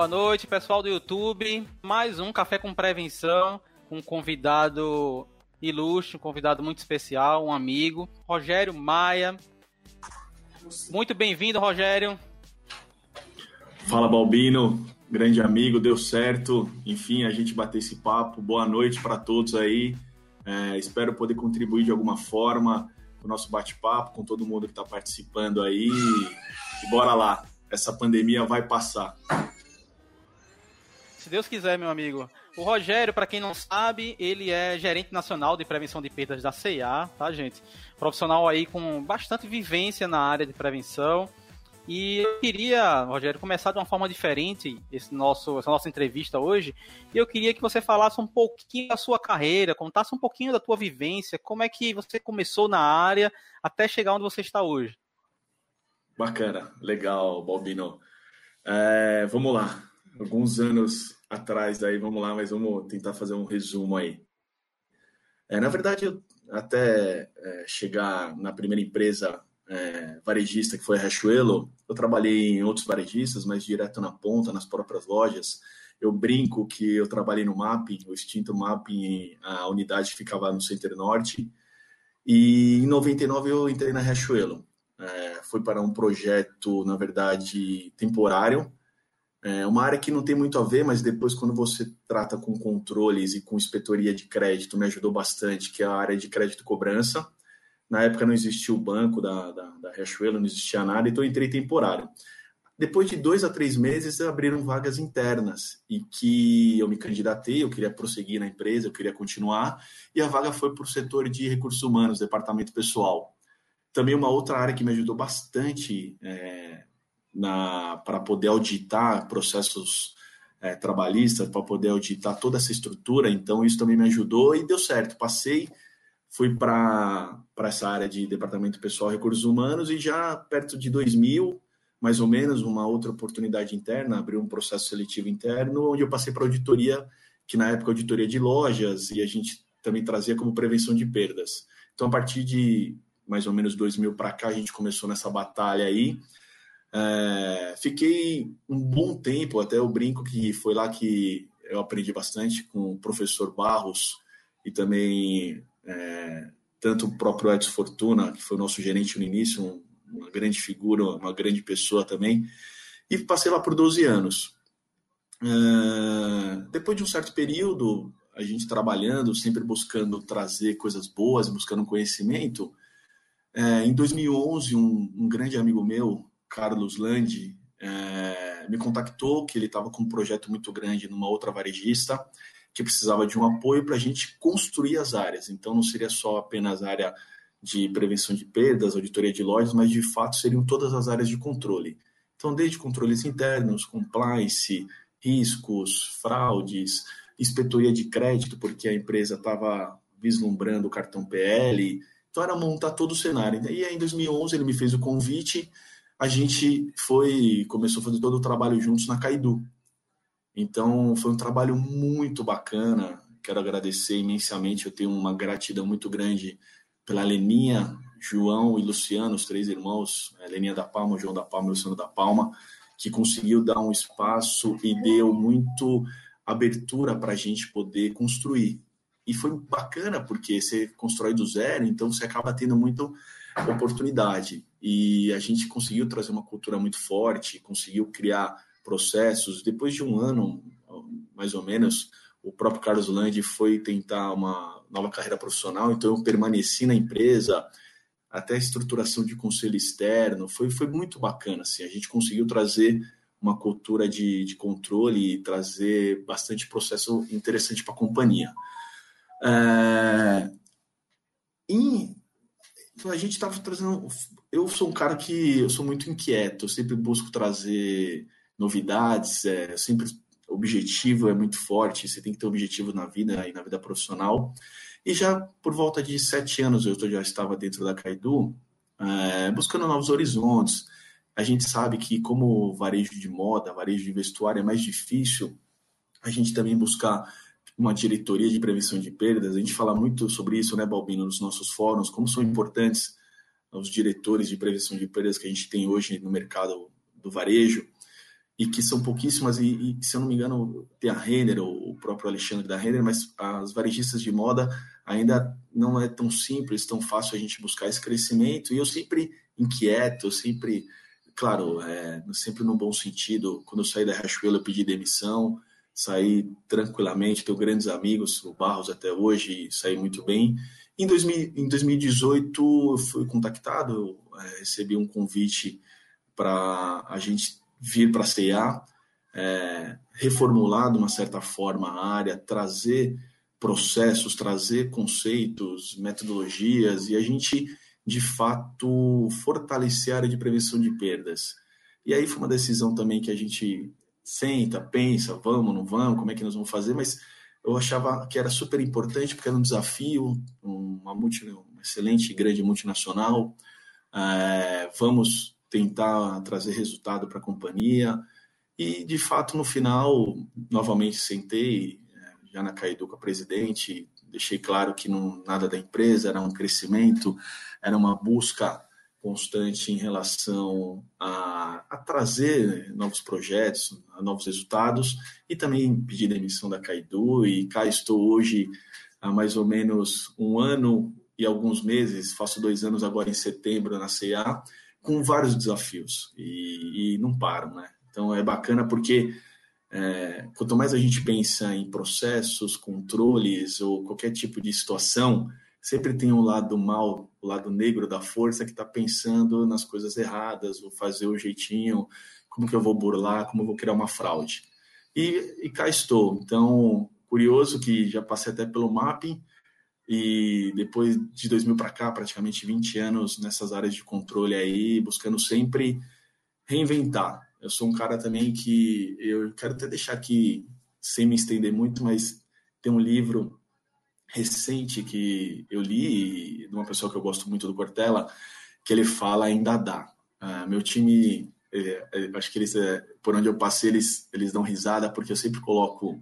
Boa noite, pessoal do YouTube. Mais um Café com Prevenção, com um convidado ilustre, um convidado muito especial, um amigo, Rogério Maia. Muito bem-vindo, Rogério. Fala, Balbino, grande amigo, deu certo. Enfim, a gente bateu esse papo. Boa noite para todos aí. É, espero poder contribuir de alguma forma com o nosso bate-papo, com todo mundo que está participando aí. E bora lá, essa pandemia vai passar. Se Deus quiser, meu amigo. O Rogério, para quem não sabe, ele é gerente nacional de prevenção de perdas da CIA, tá, gente? Profissional aí com bastante vivência na área de prevenção. E eu queria, Rogério, começar de uma forma diferente esse nosso, essa nossa entrevista hoje. E eu queria que você falasse um pouquinho da sua carreira, contasse um pouquinho da tua vivência, como é que você começou na área até chegar onde você está hoje. Bacana, legal, Balbino. É, vamos lá alguns anos atrás aí, vamos lá, mas vamos tentar fazer um resumo aí. É, na verdade, até é, chegar na primeira empresa é, varejista que foi a Riachuelo, eu trabalhei em outros varejistas, mas direto na ponta, nas próprias lojas. Eu brinco que eu trabalhei no Mapping, o extinto Mapping, a unidade ficava no Center Norte. E em 99 eu entrei na Riachuelo. É, foi para um projeto, na verdade, temporário, é uma área que não tem muito a ver, mas depois, quando você trata com controles e com inspetoria de crédito, me ajudou bastante, que é a área de crédito cobrança. Na época não existia o banco da, da, da Riachuelo, não existia nada, então entrei temporário. Depois de dois a três meses, abriram vagas internas e que eu me candidatei, eu queria prosseguir na empresa, eu queria continuar, e a vaga foi para o setor de recursos humanos, departamento pessoal. Também uma outra área que me ajudou bastante é, para poder auditar processos é, trabalhistas, para poder auditar toda essa estrutura. Então, isso também me ajudou e deu certo. Passei, fui para essa área de departamento pessoal recursos humanos e já perto de 2000, mais ou menos, uma outra oportunidade interna, abriu um processo seletivo interno, onde eu passei para auditoria, que na época auditoria de lojas, e a gente também trazia como prevenção de perdas. Então, a partir de mais ou menos 2000 para cá, a gente começou nessa batalha aí, é, fiquei um bom tempo, até eu brinco que foi lá que eu aprendi bastante com o professor Barros e também é, tanto o próprio Edson Fortuna, que foi nosso gerente no início, um, uma grande figura, uma grande pessoa também, e passei lá por 12 anos. É, depois de um certo período, a gente trabalhando, sempre buscando trazer coisas boas, buscando conhecimento, é, em 2011, um, um grande amigo meu, Carlos Landi, é, me contactou que ele estava com um projeto muito grande numa outra varejista que precisava de um apoio para a gente construir as áreas. Então, não seria só apenas área de prevenção de perdas, auditoria de lojas, mas de fato seriam todas as áreas de controle. Então, desde controles internos, compliance, riscos, fraudes, inspetoria de crédito, porque a empresa estava vislumbrando o cartão PL. Então, era montar todo o cenário. E aí, em 2011, ele me fez o convite a gente foi começou a fazer todo o trabalho juntos na Caidu. Então foi um trabalho muito bacana. Quero agradecer imensamente. Eu tenho uma gratidão muito grande pela Leninha, João e Luciano, os três irmãos, a Leninha da Palma, João da Palma e Luciano da Palma, que conseguiu dar um espaço e deu muito abertura para a gente poder construir. E foi bacana porque você constrói do zero, então você acaba tendo muita oportunidade. E a gente conseguiu trazer uma cultura muito forte, conseguiu criar processos. Depois de um ano, mais ou menos, o próprio Carlos Landi foi tentar uma nova carreira profissional, então eu permaneci na empresa, até a estruturação de conselho externo, foi, foi muito bacana. Assim, a gente conseguiu trazer uma cultura de, de controle e trazer bastante processo interessante para a companhia. É, a gente estava trazendo eu sou um cara que eu sou muito inquieto, eu sempre busco trazer novidades, é, sempre objetivo é muito forte, você tem que ter objetivo na vida e na vida profissional. E já por volta de sete anos eu já estava dentro da Caidu, é, buscando novos horizontes. A gente sabe que como varejo de moda, varejo de vestuário é mais difícil, a gente também buscar uma diretoria de prevenção de perdas. A gente fala muito sobre isso, né, Balbino, nos nossos fóruns, como são importantes os diretores de prevenção de perdas que a gente tem hoje no mercado do varejo. e que são pouquíssimas, e, e, se eu não me engano, tem a Renner, o próprio Alexandre da Renner, mas as varejistas de moda ainda não é tão simples, tão fácil a gente buscar esse crescimento, e eu sempre inquieto, eu sempre, claro, é, sempre no bom sentido, quando eu saí da Riachuelo eu pedi demissão, saí tranquilamente, tenho grandes amigos, o Barros até hoje, saí muito bem. Em, 2000, em 2018 eu fui contactado, é, recebi um convite para a gente vir para a CEA, é, reformular de uma certa forma a área, trazer processos, trazer conceitos, metodologias e a gente, de fato, fortalecer a área de prevenção de perdas. E aí foi uma decisão também que a gente senta, pensa, vamos, não vamos, como é que nós vamos fazer, mas eu achava que era super importante porque era um desafio, uma, multi, uma excelente grande multinacional, é, vamos tentar trazer resultado para a companhia. E, de fato, no final, novamente sentei, é, já na Caidu com a presidente, deixei claro que não, nada da empresa, era um crescimento, era uma busca constante em relação a, a trazer novos projetos, novos resultados, e também pedir demissão da Caidu, e cá estou hoje há mais ou menos um ano e alguns meses, faço dois anos agora em setembro na CA, com vários desafios e, e não param, né? Então é bacana porque é, quanto mais a gente pensa em processos, controles ou qualquer tipo de situação, sempre tem um lado mal, o lado negro da força que está pensando nas coisas erradas, vou fazer o jeitinho, como que eu vou burlar, como eu vou criar uma fraude. E, e cá estou. Então, curioso que já passei até pelo mapping, e depois de 2000 para cá, praticamente 20 anos nessas áreas de controle aí, buscando sempre reinventar. Eu sou um cara também que eu quero até deixar aqui, sem me estender muito, mas tem um livro recente que eu li de uma pessoa que eu gosto muito do Cortella, que ele fala ainda dá. Uh, meu time, acho que eles, é, por onde eu passei, eles, eles dão risada, porque eu sempre coloco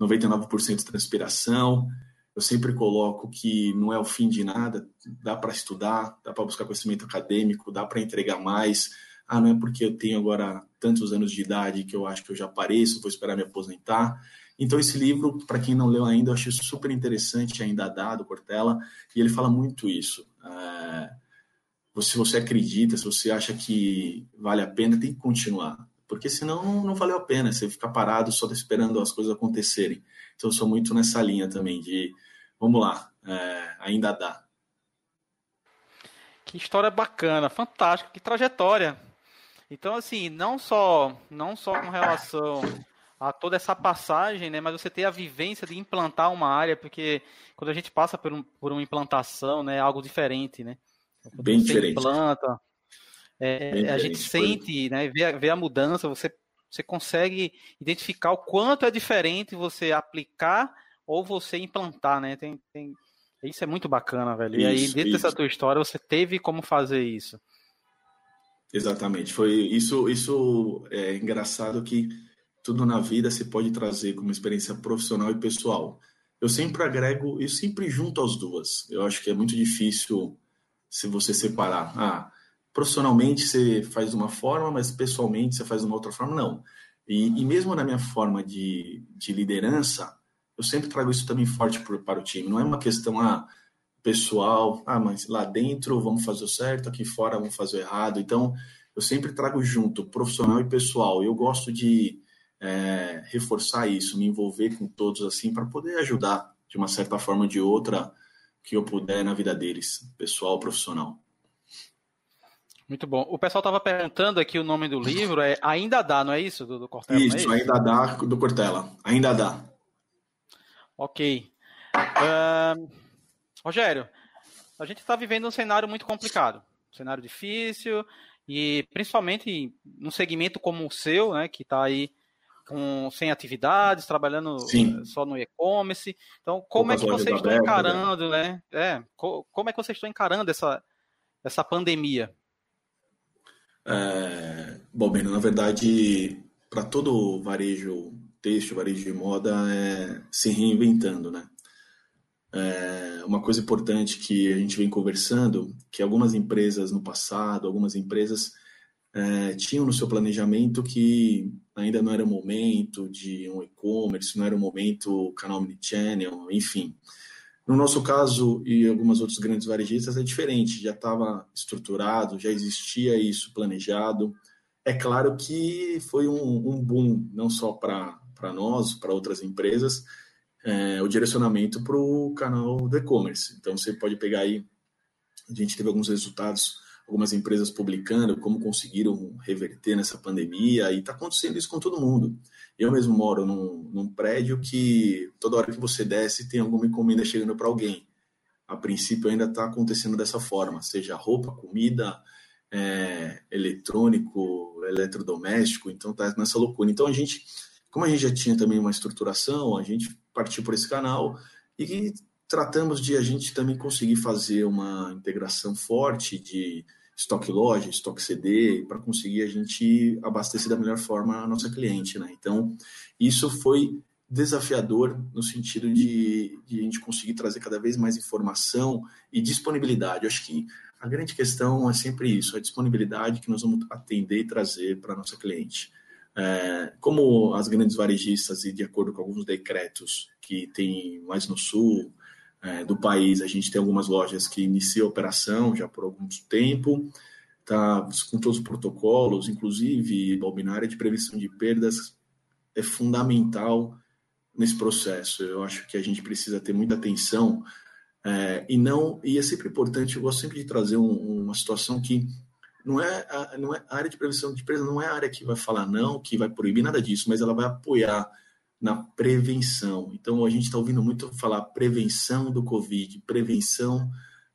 99% de transpiração, eu sempre coloco que não é o fim de nada, dá para estudar, dá para buscar conhecimento acadêmico, dá para entregar mais. Ah, não é porque eu tenho agora tantos anos de idade que eu acho que eu já pareço, vou esperar me aposentar. Então, esse livro, para quem não leu ainda, eu achei super interessante, ainda dá, do Cortella, e ele fala muito isso. É, se você acredita, se você acha que vale a pena, tem que continuar, porque senão não, não valeu a pena, você ficar parado só esperando as coisas acontecerem. Então, eu sou muito nessa linha também de, vamos lá, é, ainda dá. Que história bacana, fantástica, que trajetória. Então, assim, não só, não só com relação a toda essa passagem, né, mas você ter a vivência de implantar uma área, porque quando a gente passa por, um, por uma implantação, né, é algo diferente, né? Quando Bem você diferente. implanta, é, Bem a gente sente, né, vê, vê a mudança, você você consegue identificar o quanto é diferente você aplicar ou você implantar, né? Tem, tem... Isso é muito bacana, velho. Isso, e aí, dentro isso. dessa tua história, você teve como fazer isso. Exatamente. Foi isso. Isso é engraçado que tudo na vida se pode trazer como experiência profissional e pessoal. Eu sempre agrego e sempre junto as duas. Eu acho que é muito difícil se você separar. Ah, profissionalmente você faz de uma forma, mas pessoalmente você faz de uma outra forma, não. E, e mesmo na minha forma de, de liderança, eu sempre trago isso também forte por, para o time. Não é uma questão ah, pessoal, ah, mas lá dentro vamos fazer o certo, aqui fora vamos fazer o errado. Então, eu sempre trago junto profissional e pessoal. Eu gosto de é, reforçar isso, me envolver com todos assim, para poder ajudar de uma certa forma ou de outra que eu puder na vida deles, pessoal, profissional. Muito bom. O pessoal estava perguntando aqui o nome do livro, é Ainda Dá, não é isso, do, do Cortella? Isso, é isso? Ainda Dá, do Cortella. Ainda Dá. Ok. Uh, Rogério, a gente está vivendo um cenário muito complicado, um cenário difícil, e principalmente num segmento como o seu, né, que está aí com, sem atividades, trabalhando Sim. Eh, só no e-commerce. Então, como é que vocês estão né? encarando, né? É, como é que vocês estão encarando essa, essa pandemia? É, bom, bem, na verdade, para todo varejo texto, varejo de moda, é se reinventando, né? É, uma coisa importante que a gente vem conversando, que algumas empresas no passado, algumas empresas é, tinham no seu planejamento que ainda não era o momento de um e-commerce, não era o momento canal omnichannel, enfim. No nosso caso e algumas outras grandes varejistas é diferente, já estava estruturado, já existia isso planejado. É claro que foi um, um boom, não só para nós, para outras empresas, é, o direcionamento para o canal do e-commerce. Então você pode pegar aí, a gente teve alguns resultados algumas empresas publicando como conseguiram reverter nessa pandemia, e está acontecendo isso com todo mundo. Eu mesmo moro num, num, prédio que toda hora que você desce tem alguma encomenda chegando para alguém. A princípio ainda está acontecendo dessa forma, seja roupa, comida, é, eletrônico, eletrodoméstico, então está nessa loucura. Então a gente, como a gente já tinha também uma estruturação, a gente partiu por esse canal e tratamos de a gente também conseguir fazer uma integração forte de estoque loja, estoque CD, para conseguir a gente abastecer da melhor forma a nossa cliente. Né? Então, isso foi desafiador no sentido de, de, a gente conseguir trazer cada vez mais informação e disponibilidade. Eu acho que a grande questão é sempre isso, a disponibilidade que nós vamos atender e trazer para a nossa cliente. É, como as grandes varejistas, e de acordo com alguns decretos que tem mais no sul, é, do país, a gente tem algumas lojas que iniciam a operação já por algum tempo, tá com todos os protocolos, inclusive a área de prevenção de perdas é fundamental nesse processo. Eu acho que a gente precisa ter muita atenção é, e não e é sempre importante. Eu gosto sempre de trazer um, uma situação que não é, a, não é a área de prevenção de perdas não é a área que vai falar não, que vai proibir nada disso, mas ela vai apoiar na prevenção. Então, a gente está ouvindo muito falar prevenção do Covid, prevenção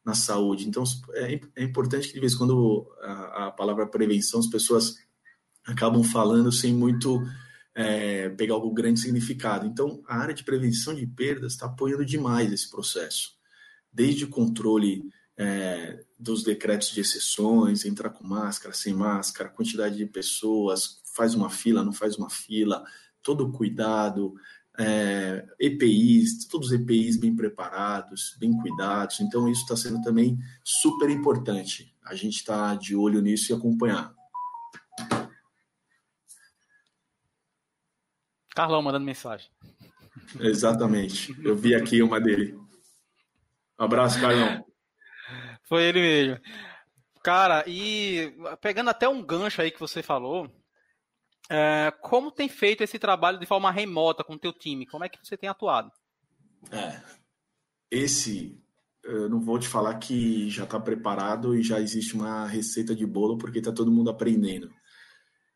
na saúde. Então, é, é importante que, de vez em quando, a, a, palavra prevenção, as pessoas acabam falando sem muito é, pegar algum grande significado. Então, a área de prevenção de perdas está apoiando demais esse processo. Desde o controle é, dos decretos de exceções, entrar com máscara, sem máscara, quantidade de pessoas, faz uma fila, não faz uma fila, todo cuidado, é, EPIs, todos os EPIs bem preparados, bem cuidados. Então, isso está sendo também super importante. A gente está de olho nisso e acompanhar. Carlão mandando mensagem. Exatamente. Eu vi aqui uma dele. Um abraço, Carlão. Foi ele mesmo. Cara, e pegando até um gancho aí que você falou, é, como tem feito esse trabalho de forma remota com o teu time? Como é que você tem atuado? É, esse, eu não vou te falar que já está preparado e já existe uma receita de bolo, porque está todo mundo aprendendo.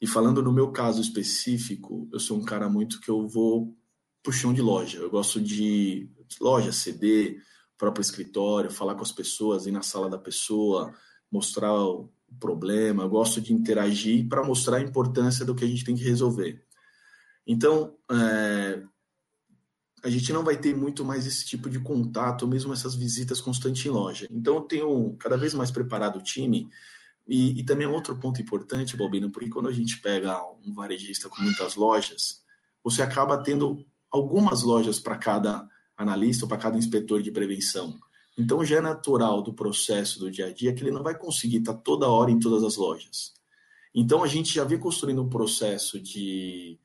E falando no meu caso específico, eu sou um cara muito que eu vou puxão de loja. Eu gosto de loja, CD, próprio escritório, falar com as pessoas, ir na sala da pessoa, mostrar problema, eu gosto de interagir para mostrar a importância do que a gente tem que resolver. Então, é, a gente não vai ter muito mais esse tipo de contato, mesmo essas visitas constantes em loja. Então, eu tenho cada vez mais preparado o time. E, e também outro ponto importante, Bobino, porque quando a gente pega um varejista com muitas lojas, você acaba tendo algumas lojas para cada analista ou para cada inspetor de prevenção. Então já é natural do processo do dia a dia que ele não vai conseguir estar toda hora em todas as lojas. Então a gente já vem construindo um processo de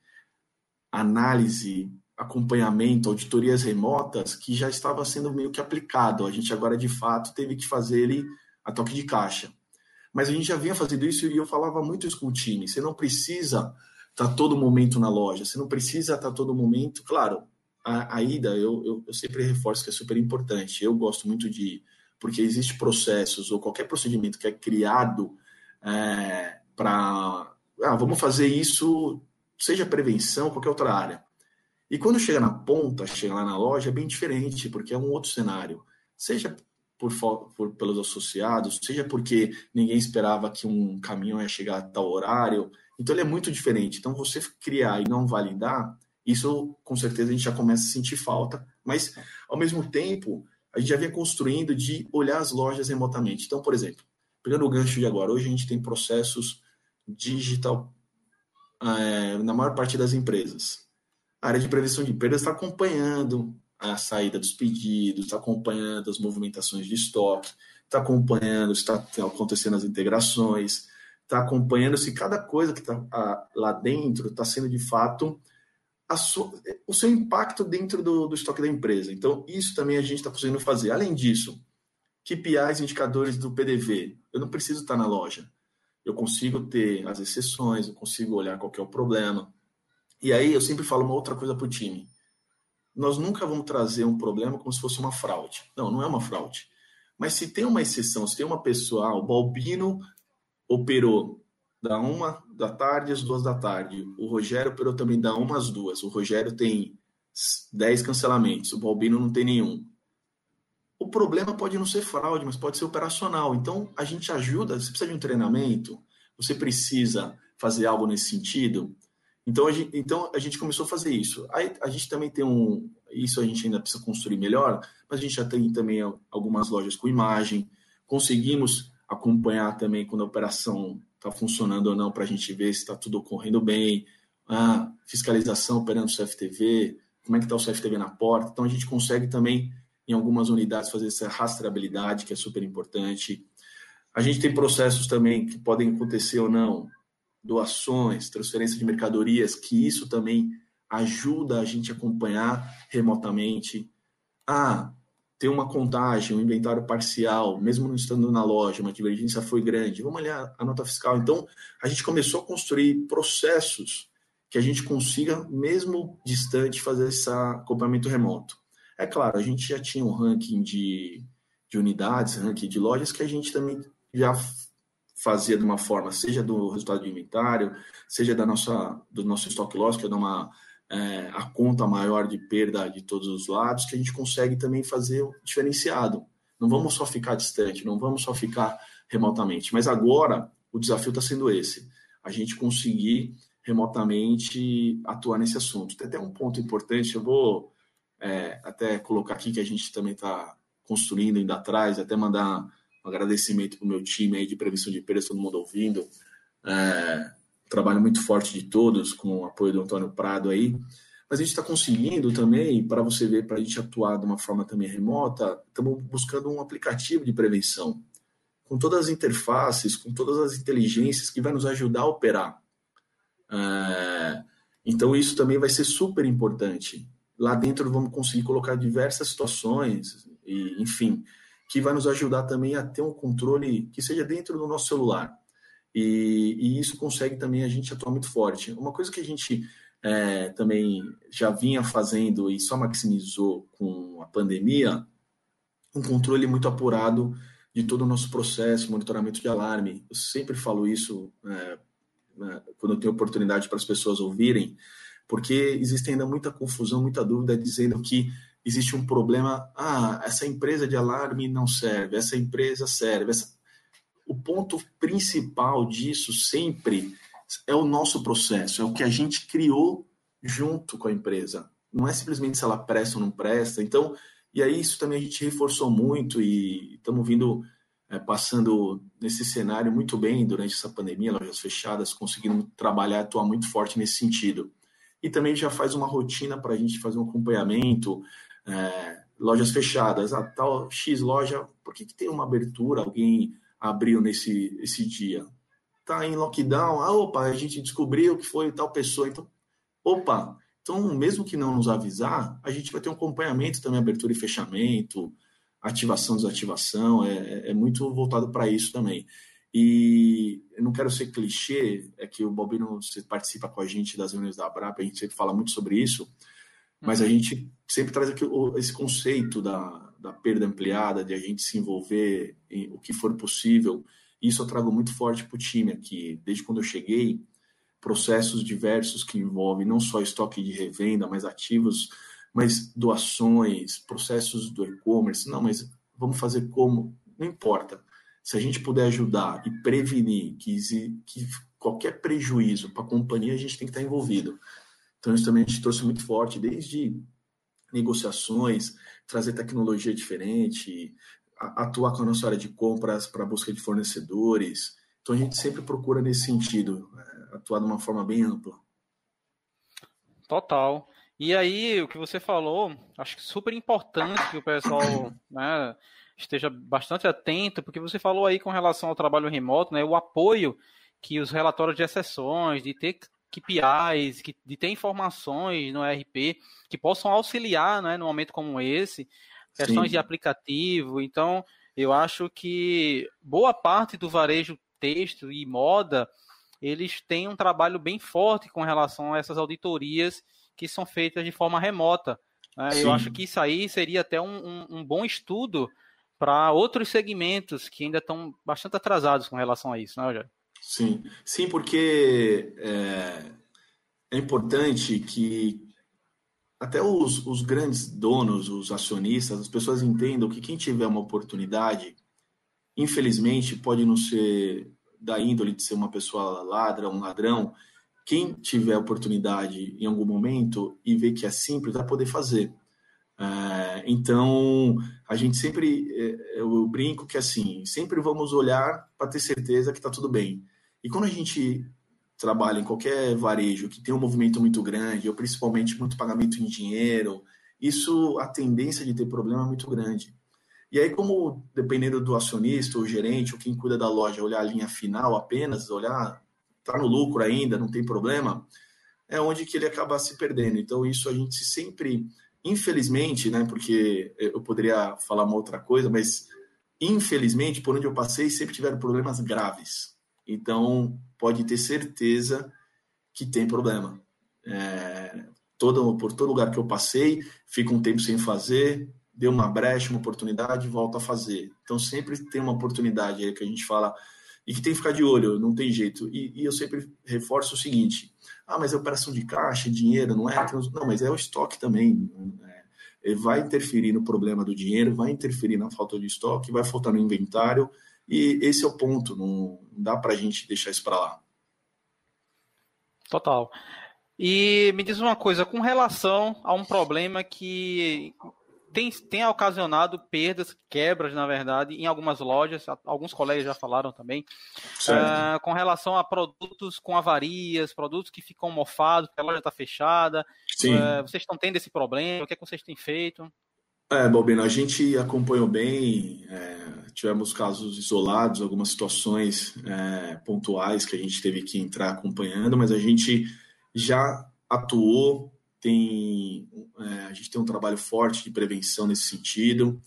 análise, acompanhamento, auditorias remotas que já estava sendo meio que aplicado. A gente agora de fato teve que fazer ele a toque de caixa. Mas a gente já vinha fazendo isso e eu falava muito isso com o time. Você não precisa estar todo momento na loja, você não precisa estar todo momento, claro, a, a ida, eu, eu, eu, sempre reforço que é super importante. Eu gosto muito de. Porque existe processos ou qualquer procedimento que é criado é, para. Ah, vamos fazer isso, seja prevenção, qualquer outra área. E quando chega na ponta, chega lá na loja, é bem diferente, porque é um outro cenário. Seja por, por, pelos associados, seja porque ninguém esperava que um caminhão ia chegar a tal horário. Então ele é muito diferente. Então você criar e não validar isso, com certeza, a gente já começa a sentir falta, mas, ao mesmo tempo, a gente já vem construindo de olhar as lojas remotamente. Então, por exemplo, pegando o gancho de agora, hoje a gente tem processos digital é, na maior parte das empresas. A área de prevenção de perdas está acompanhando a saída dos pedidos, está acompanhando as movimentações de estoque, está acompanhando, está acontecendo as integrações, está acompanhando se cada coisa que está lá dentro está sendo de fato sua, o seu impacto dentro do, do, estoque da empresa. Então, isso também a gente está conseguindo fazer. Além disso, KPIs, indicadores do PDV. Eu não preciso estar na loja. Eu consigo ter as exceções, eu consigo olhar qual é o problema. E aí eu sempre falo uma outra coisa para o time. Nós nunca vamos trazer um problema como se fosse uma fraude. Não, não é uma fraude. Mas se tem uma exceção, se tem uma pessoa, ah, o Balbino operou da uma da tarde às duas da tarde. O Rogério operou também da uma às duas. O Rogério tem dez cancelamentos, o Balbino não tem nenhum. O problema pode não ser fraude, mas pode ser operacional. Então, a gente ajuda. Você precisa de um treinamento, você precisa fazer algo nesse sentido. Então, a gente, então, a gente começou a fazer isso. Aí, a gente também tem um. Isso a gente ainda precisa construir melhor, mas a gente já tem também algumas lojas com imagem. Conseguimos acompanhar também quando a operação está funcionando ou não, para a gente ver se está tudo ocorrendo bem. Ah, fiscalização operando o CFTV, como é que está o CFTV na porta. Então a gente consegue também, em algumas unidades, fazer essa rastreabilidade, que é super importante. A gente tem processos também que podem acontecer ou não, doações, transferência de mercadorias, que isso também ajuda a gente a acompanhar remotamente. Ah, ter uma contagem, um inventário parcial, mesmo não estando na loja, uma divergência foi grande, vamos olhar a nota fiscal. Então, a gente começou a construir processos que a gente consiga, mesmo distante, fazer esse acompanhamento remoto. É claro, a gente já tinha um ranking de, de unidades, ranking de lojas, que a gente também já fazia de uma forma, seja do resultado do inventário, seja da nossa, do nosso stock loss, que é de uma é, a conta maior de perda de todos os lados, que a gente consegue também fazer o diferenciado. Não vamos só ficar distante, não vamos só ficar remotamente. Mas agora o desafio está sendo esse: a gente conseguir remotamente atuar nesse assunto. Tem até um ponto importante, eu vou é, até colocar aqui que a gente também está construindo ainda atrás, até mandar um agradecimento para o meu time aí de prevenção de perdas, todo mundo ouvindo. É, trabalho muito forte de todos, com o apoio do Antônio Prado aí. Mas a gente está conseguindo também, para você ver, para a gente atuar de uma forma também remota, estamos buscando um aplicativo de prevenção, com todas as interfaces, com todas as inteligências que vai nos ajudar a operar. É, então, isso também vai ser super importante. Lá dentro vamos conseguir colocar diversas situações, e, enfim, que vai nos ajudar também a ter um controle que seja dentro do nosso celular. E, e, isso consegue também a gente atuar muito forte. Uma coisa que a gente é, também já vinha fazendo e só maximizou com a pandemia, um controle muito apurado de todo o nosso processo, monitoramento de alarme. Eu sempre falo isso é, é, quando eu tenho oportunidade para as pessoas ouvirem, porque existe ainda muita confusão, muita dúvida dizendo que existe um problema. Ah, essa empresa de alarme não serve, essa empresa serve, essa o ponto principal disso sempre é o nosso processo, é o que a gente criou junto com a empresa. Não é simplesmente se ela presta ou não presta. Então, e aí isso também a gente reforçou muito e estamos vindo é, passando nesse cenário muito bem durante essa pandemia, lojas fechadas, conseguindo trabalhar, atuar muito forte nesse sentido. E também já faz uma rotina para a gente fazer um acompanhamento, é, lojas fechadas, a tal X loja, por que, que tem uma abertura? Alguém abriu nesse esse dia? Tá em lockdown, ah, opa, a gente descobriu que foi tal pessoa, então, opa, então mesmo que não nos avisar, a gente vai ter um acompanhamento também, abertura e fechamento, ativação, desativação, é, é, é muito voltado para isso também. E eu não quero ser clichê, é que o Bobino você participa com a gente das reuniões da Abrap, a gente sempre fala muito sobre isso, mas a uhum. gente sempre traz aqui esse conceito da, da perda ampliada, de a gente se envolver em o que for possível. Isso eu trago muito forte para o time aqui. Desde quando eu cheguei, processos diversos que envolvem não só estoque de revenda, mas ativos, mas doações, processos do e-commerce. Não, mas vamos fazer como? Não importa. Se a gente puder ajudar e prevenir que, que qualquer prejuízo para a companhia, a gente tem que estar envolvido. Então, isso também a gente trouxe muito forte, desde negociações, trazer tecnologia diferente, atuar com a nossa área de compras para busca de fornecedores. Então a gente sempre procura nesse sentido, é, atuar de uma forma bem ampla. Total. E aí, o que você falou, acho que super importante que o pessoal né, esteja bastante atento, porque você falou aí com relação ao trabalho remoto, né, o apoio que os relatórios de exceções, de ter KPIs, de ter informações no ERP que possam auxiliar né, num momento como esse, questões Sim. de aplicativo. Então, eu acho que boa parte do varejo texto e moda, eles têm um trabalho bem forte com relação a essas auditorias que são feitas de forma remota. Né? Eu acho que isso aí seria até um, um, um bom estudo para outros segmentos que ainda estão bastante atrasados com relação a isso, né, Rogério? Sim, sim, porque é, é importante que até os, os, grandes donos, os acionistas, as pessoas entendam que quem tiver uma oportunidade, infelizmente, pode não ser da índole de ser uma pessoa ladra, um ladrão. Quem tiver oportunidade em algum momento e ver que é simples, vai poder fazer. É, então, a gente sempre, é, eu brinco que assim, sempre vamos olhar para ter certeza que está tudo bem. E quando a gente trabalha em qualquer varejo que tem um movimento muito grande, ou principalmente muito pagamento em dinheiro, isso, a tendência de ter problema é muito grande. E aí, como dependendo do acionista, ou gerente, ou quem cuida da loja, olhar a linha final apenas, olhar, tá no lucro ainda, não tem problema, é onde que ele acaba se perdendo. Então, isso a gente sempre Infelizmente, né, porque eu poderia falar uma outra coisa, mas infelizmente, por onde eu passei, sempre tiveram problemas graves. Então, pode ter certeza que tem problema. É, todo, por todo lugar que eu passei, fica um tempo sem fazer, deu uma brecha, uma oportunidade, volta a fazer. Então, sempre tem uma oportunidade aí que a gente fala e que tem que ficar de olho, não tem jeito. E, e eu sempre reforço o seguinte: ah, mas é operação de caixa, dinheiro, não é? Não, mas é o estoque também. É, vai interferir no problema do dinheiro, vai interferir na falta de estoque, vai faltar no inventário, e esse é o ponto, não dá para a gente deixar isso para lá. Total. E me diz uma coisa, com relação a um problema que tem, tem ocasionado perdas, quebras, na verdade, em algumas lojas. Alguns colegas já falaram também. Uh, com relação a produtos com avarias, produtos que ficam mofados, porque a loja está fechada. Uh, vocês estão tendo esse problema? O que, é que vocês têm feito? É, Bobino, a gente acompanhou bem, é, tivemos casos isolados, algumas situações é, pontuais que a gente teve que entrar acompanhando, mas a gente já atuou tem é, a gente tem um trabalho forte de prevenção nesse sentido.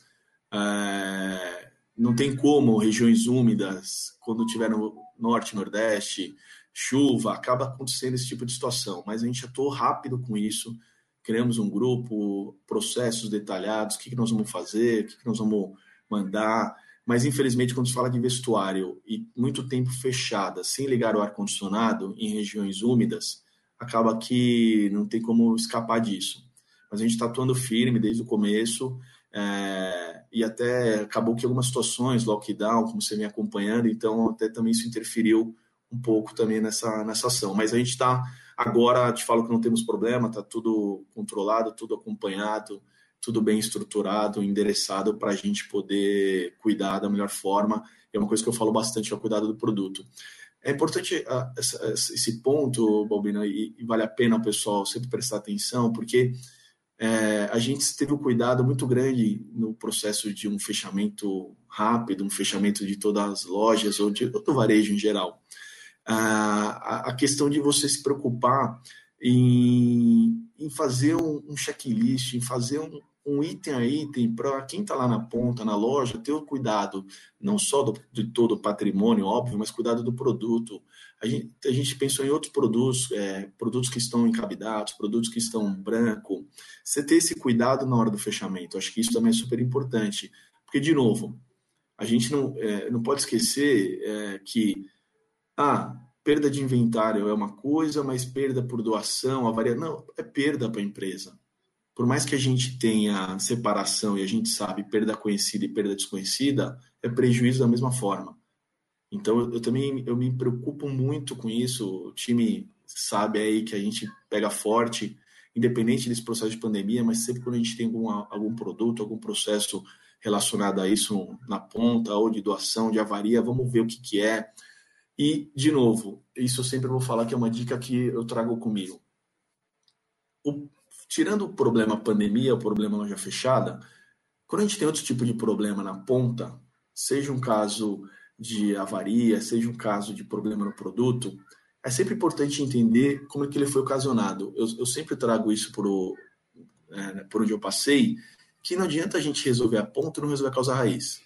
É, não tem como regiões úmidas, quando tiver no norte, nordeste, chuva, acaba acontecendo esse tipo de situação. Mas a gente atuou rápido com isso, criamos um grupo, processos detalhados, o que, que nós vamos fazer, o que, que nós vamos mandar. Mas infelizmente, quando se fala de vestuário e muito tempo fechada, sem ligar o ar condicionado em regiões úmidas, acaba que não tem como escapar disso. Mas a gente está atuando firme desde o começo é, e até acabou que algumas situações, lockdown, como você vem acompanhando, então até também isso interferiu um pouco também nessa, nessa ação. Mas a gente está agora, te falo que não temos problema, está tudo controlado, tudo acompanhado, tudo bem estruturado, endereçado para a gente poder cuidar da melhor forma. É uma coisa que eu falo bastante, é o cuidado do produto. É importante uh, esse ponto, Balbina, e, e, vale a pena o pessoal sempre prestar atenção, porque é, a gente teve um cuidado muito grande no processo de um fechamento rápido, um fechamento de todas as lojas ou de todo varejo em geral. A, a, questão de você se preocupar em, em fazer um, um checklist, em fazer um, um item a item para quem está lá na ponta, na loja, ter o cuidado não só do, de todo o patrimônio, óbvio, mas cuidado do produto. A gente, a gente pensou em outros produtos, é, produtos que estão encabidados, produtos que estão branco. Você ter esse cuidado na hora do fechamento, acho que isso também é super importante. Porque, de novo, a gente não, é, não pode esquecer é, que ah, perda de inventário é uma coisa, mas perda por doação, avaria. Não, é perda para a empresa por mais que a gente tenha separação e a gente sabe perda conhecida e perda desconhecida, é prejuízo da mesma forma. Então eu, eu também eu me preocupo muito com isso. O time sabe aí que a gente pega forte, independente desse processo de pandemia, mas sempre quando a gente tem algum, algum produto, algum processo relacionado a isso na ponta, ou de doação, de avaria, vamos ver o que, que é. E, de novo, isso eu sempre vou falar que é uma dica que eu trago comigo. O tirando o problema pandemia, o problema loja fechada, quando a gente tem outro tipo de problema na ponta, seja um caso de avaria, seja um caso de problema no produto, é sempre importante entender como é que ele foi ocasionado. Eu, eu sempre trago isso por, o, é, por onde eu passei, que não adianta a gente resolver a ponta e não resolver a causa raiz.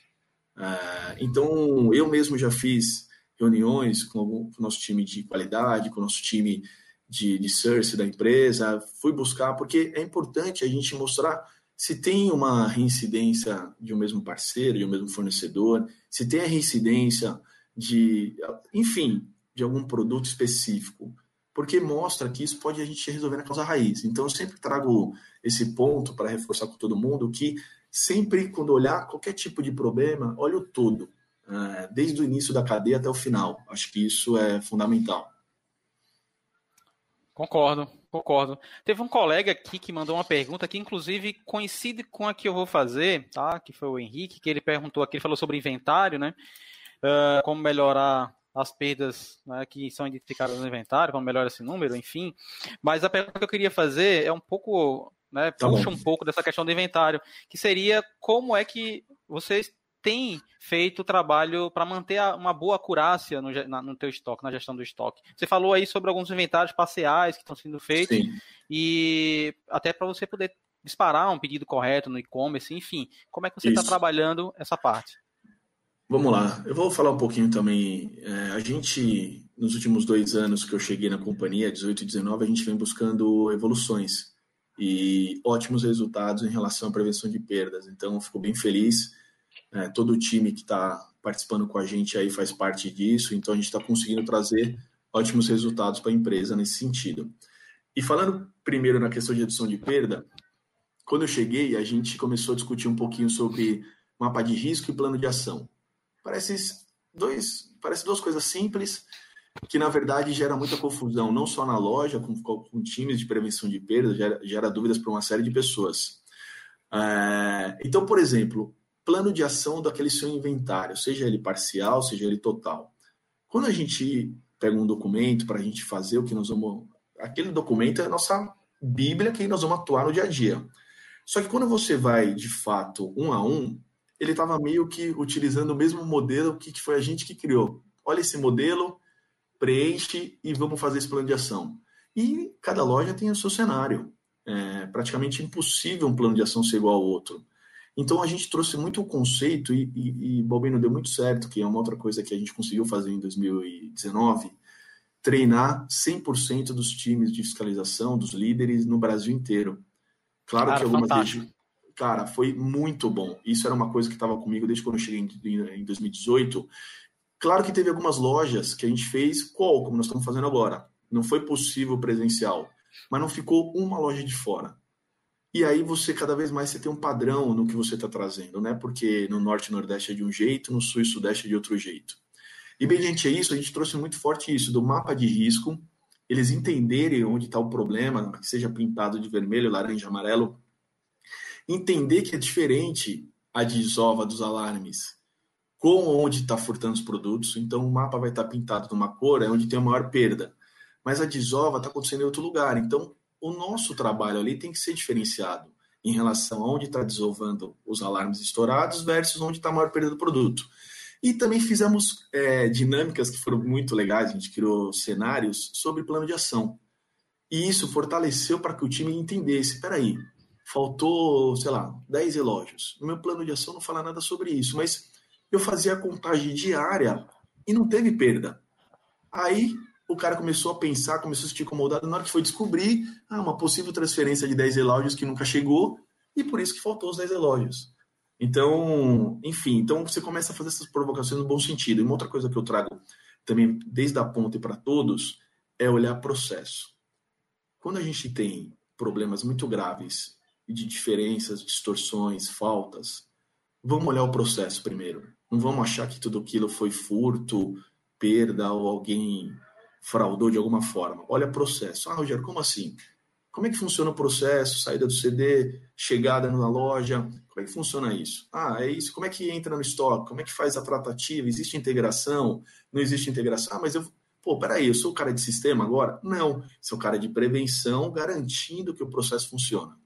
É, então, eu mesmo já fiz reuniões com, o nosso time de qualidade, com o nosso time de, de search da empresa, fui buscar, porque é importante a gente mostrar se tem uma reincidência de um mesmo parceiro, de um mesmo fornecedor, se tem a reincidência de, enfim, de algum produto específico, porque mostra que isso pode a gente resolver na causa raiz. Então, eu sempre trago esse ponto para reforçar com todo mundo que sempre quando olhar qualquer tipo de problema, olha o todo, desde o início da cadeia até o final. Acho que isso é fundamental. Concordo, concordo. Teve um colega aqui que mandou uma pergunta que, inclusive, coincide com a que eu vou fazer, tá? Que foi o Henrique, que ele perguntou aqui, ele falou sobre inventário, né? Uh, como melhorar as perdas né, que são identificadas no inventário, como melhorar esse número, enfim. Mas a pergunta que eu queria fazer é um pouco, né, tá puxa bom. um pouco dessa questão do inventário, que seria como é que vocês tem feito trabalho para manter uma boa acurácia no, na, no teu estoque, na gestão do estoque. Você falou aí sobre alguns inventários parciais que estão sendo feitos Sim. e até para você poder disparar um pedido correto no e-commerce, enfim, como é que você está trabalhando essa parte? Vamos lá, eu vou falar um pouquinho também. É, a gente, nos últimos dois anos que eu cheguei na companhia, 18 e 19, a gente vem buscando evoluções e ótimos resultados em relação à prevenção de perdas. Então, eu fico bem feliz é, todo o time que está participando com a gente aí faz parte disso, então a gente está conseguindo trazer ótimos resultados para a empresa nesse sentido. E falando primeiro na questão de redução de perda, quando eu cheguei, a gente começou a discutir um pouquinho sobre mapa de risco e plano de ação. Parece dois, parece duas coisas simples que na verdade gera muita confusão, não só na loja, com, com times de prevenção de perda, gera, gera dúvidas para uma série de pessoas. É, então, por exemplo, plano de ação daquele seu inventário, seja ele parcial, seja ele total. Quando a gente pega um documento para a gente fazer o que nós vamos. Aquele documento é a nossa Bíblia que nós vamos atuar no dia a dia. Só que quando você vai de fato um a um, ele estava meio que utilizando o mesmo modelo que foi a gente que criou. Olha esse modelo, preenche e vamos fazer esse plano de ação. E cada loja tem o seu cenário. É praticamente impossível um plano de ação ser igual ao outro. Então a gente trouxe muito o conceito e, e, e Balbino deu muito certo, que é uma outra coisa que a gente conseguiu fazer em 2019, treinar 100% dos times de fiscalização, dos líderes no Brasil inteiro. Claro cara, que algumas vezes, cara, foi muito bom. Isso era uma coisa que estava comigo desde quando eu cheguei em, em 2018. Claro que teve algumas lojas que a gente fez qual, como nós estamos fazendo agora. Não foi possível presencial, mas não ficou uma loja de fora. E aí você cada vez mais você tem um padrão no que você está trazendo, né? Porque no norte e nordeste é de um jeito, no sul e sudeste é de outro jeito. E bem diante isso, a gente trouxe muito forte isso do mapa de risco, eles entenderem onde está o problema, que seja pintado de vermelho, laranja, amarelo, entender que é diferente a desova dos alarmes com onde está furtando os produtos. Então o mapa vai estar tá pintado numa cor é onde tem a maior perda, mas a desova está acontecendo em outro lugar. Então o nosso trabalho ali tem que ser diferenciado em relação a onde está desovando os alarmes estourados versus onde está a maior perda do produto. E também fizemos é, dinâmicas que foram muito legais, a gente criou cenários sobre plano de ação. E isso fortaleceu para que o time entendesse: espera aí, faltou, sei lá, 10 relógios. No meu plano de ação não fala nada sobre isso, mas eu fazia a contagem diária e não teve perda. Aí o cara começou a pensar, começou a se sentir incomodado na hora que foi descobrir ah, uma possível transferência de 10 relógios que nunca chegou e por isso que faltou os 10 relógios. Então, enfim, então você começa a fazer essas provocações no bom sentido. E uma outra coisa que eu trago também desde a ponta e para todos é olhar processo. Quando a gente tem problemas muito graves de diferenças, distorções, faltas, vamos olhar o processo primeiro. Não vamos achar que tudo aquilo foi furto, perda ou alguém fraudou de alguma forma. Olha processo. Ah, Rogério, como assim? Como é que funciona o processo? Saída do CD, chegada na loja. Como é que funciona isso? Ah, é isso. Como é que entra no estoque? Como é que faz a tratativa? Existe integração? Não existe integração? Ah, mas eu. Pô, peraí, eu sou o cara de sistema agora? Não. Sou o cara de prevenção, garantindo que o processo funciona.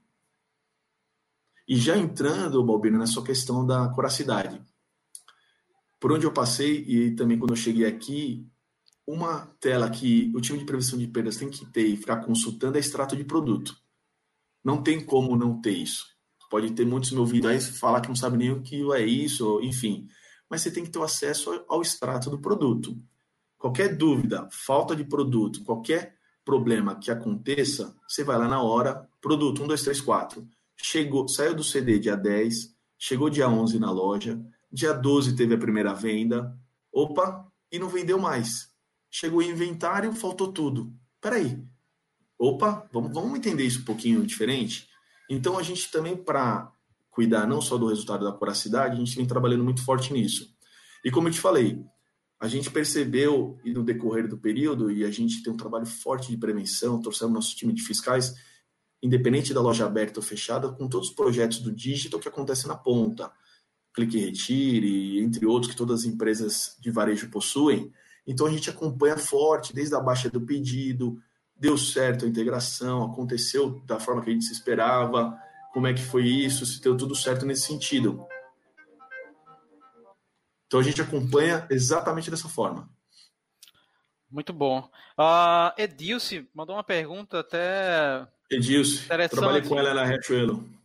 E já entrando, Balbino, na sua questão da coracidade. por onde eu passei e também quando eu cheguei aqui, uma tela que o time de prevenção de perdas tem que ter e ficar consultando é extrato de produto. Não tem como não ter isso. Pode ter muitos me ouvindo aí falar que não sabe nem o que é isso, enfim. Mas você tem que ter acesso ao extrato do produto. Qualquer dúvida, falta de produto, qualquer problema que aconteça, você vai lá na hora, produto 1, 2, 3, 4. Chegou, saiu do CD dia 10, chegou dia 11 na loja, dia 12 teve a primeira venda, opa, e não vendeu mais. Chegou o inventário, faltou tudo. Peraí, opa, vamos, vamos entender isso um pouquinho diferente? Então a gente também, para cuidar não só do resultado da coracidade, a gente vem trabalhando muito forte nisso. E como eu te falei, a gente percebeu, e no decorrer do período, e a gente tem um trabalho forte de prevenção, torcendo nosso time de fiscais, independente da loja aberta ou fechada, com todos os projetos do digital que acontecem na ponta, clique e retire, entre outros que todas as empresas de varejo possuem. Então a gente acompanha forte, desde a baixa do pedido, deu certo a integração, aconteceu da forma que a gente se esperava, como é que foi isso, se deu tudo certo nesse sentido. Então a gente acompanha exatamente dessa forma. Muito bom. Uh, Edilce mandou uma pergunta até. Edilce, trabalhei com ela na Riachuelo.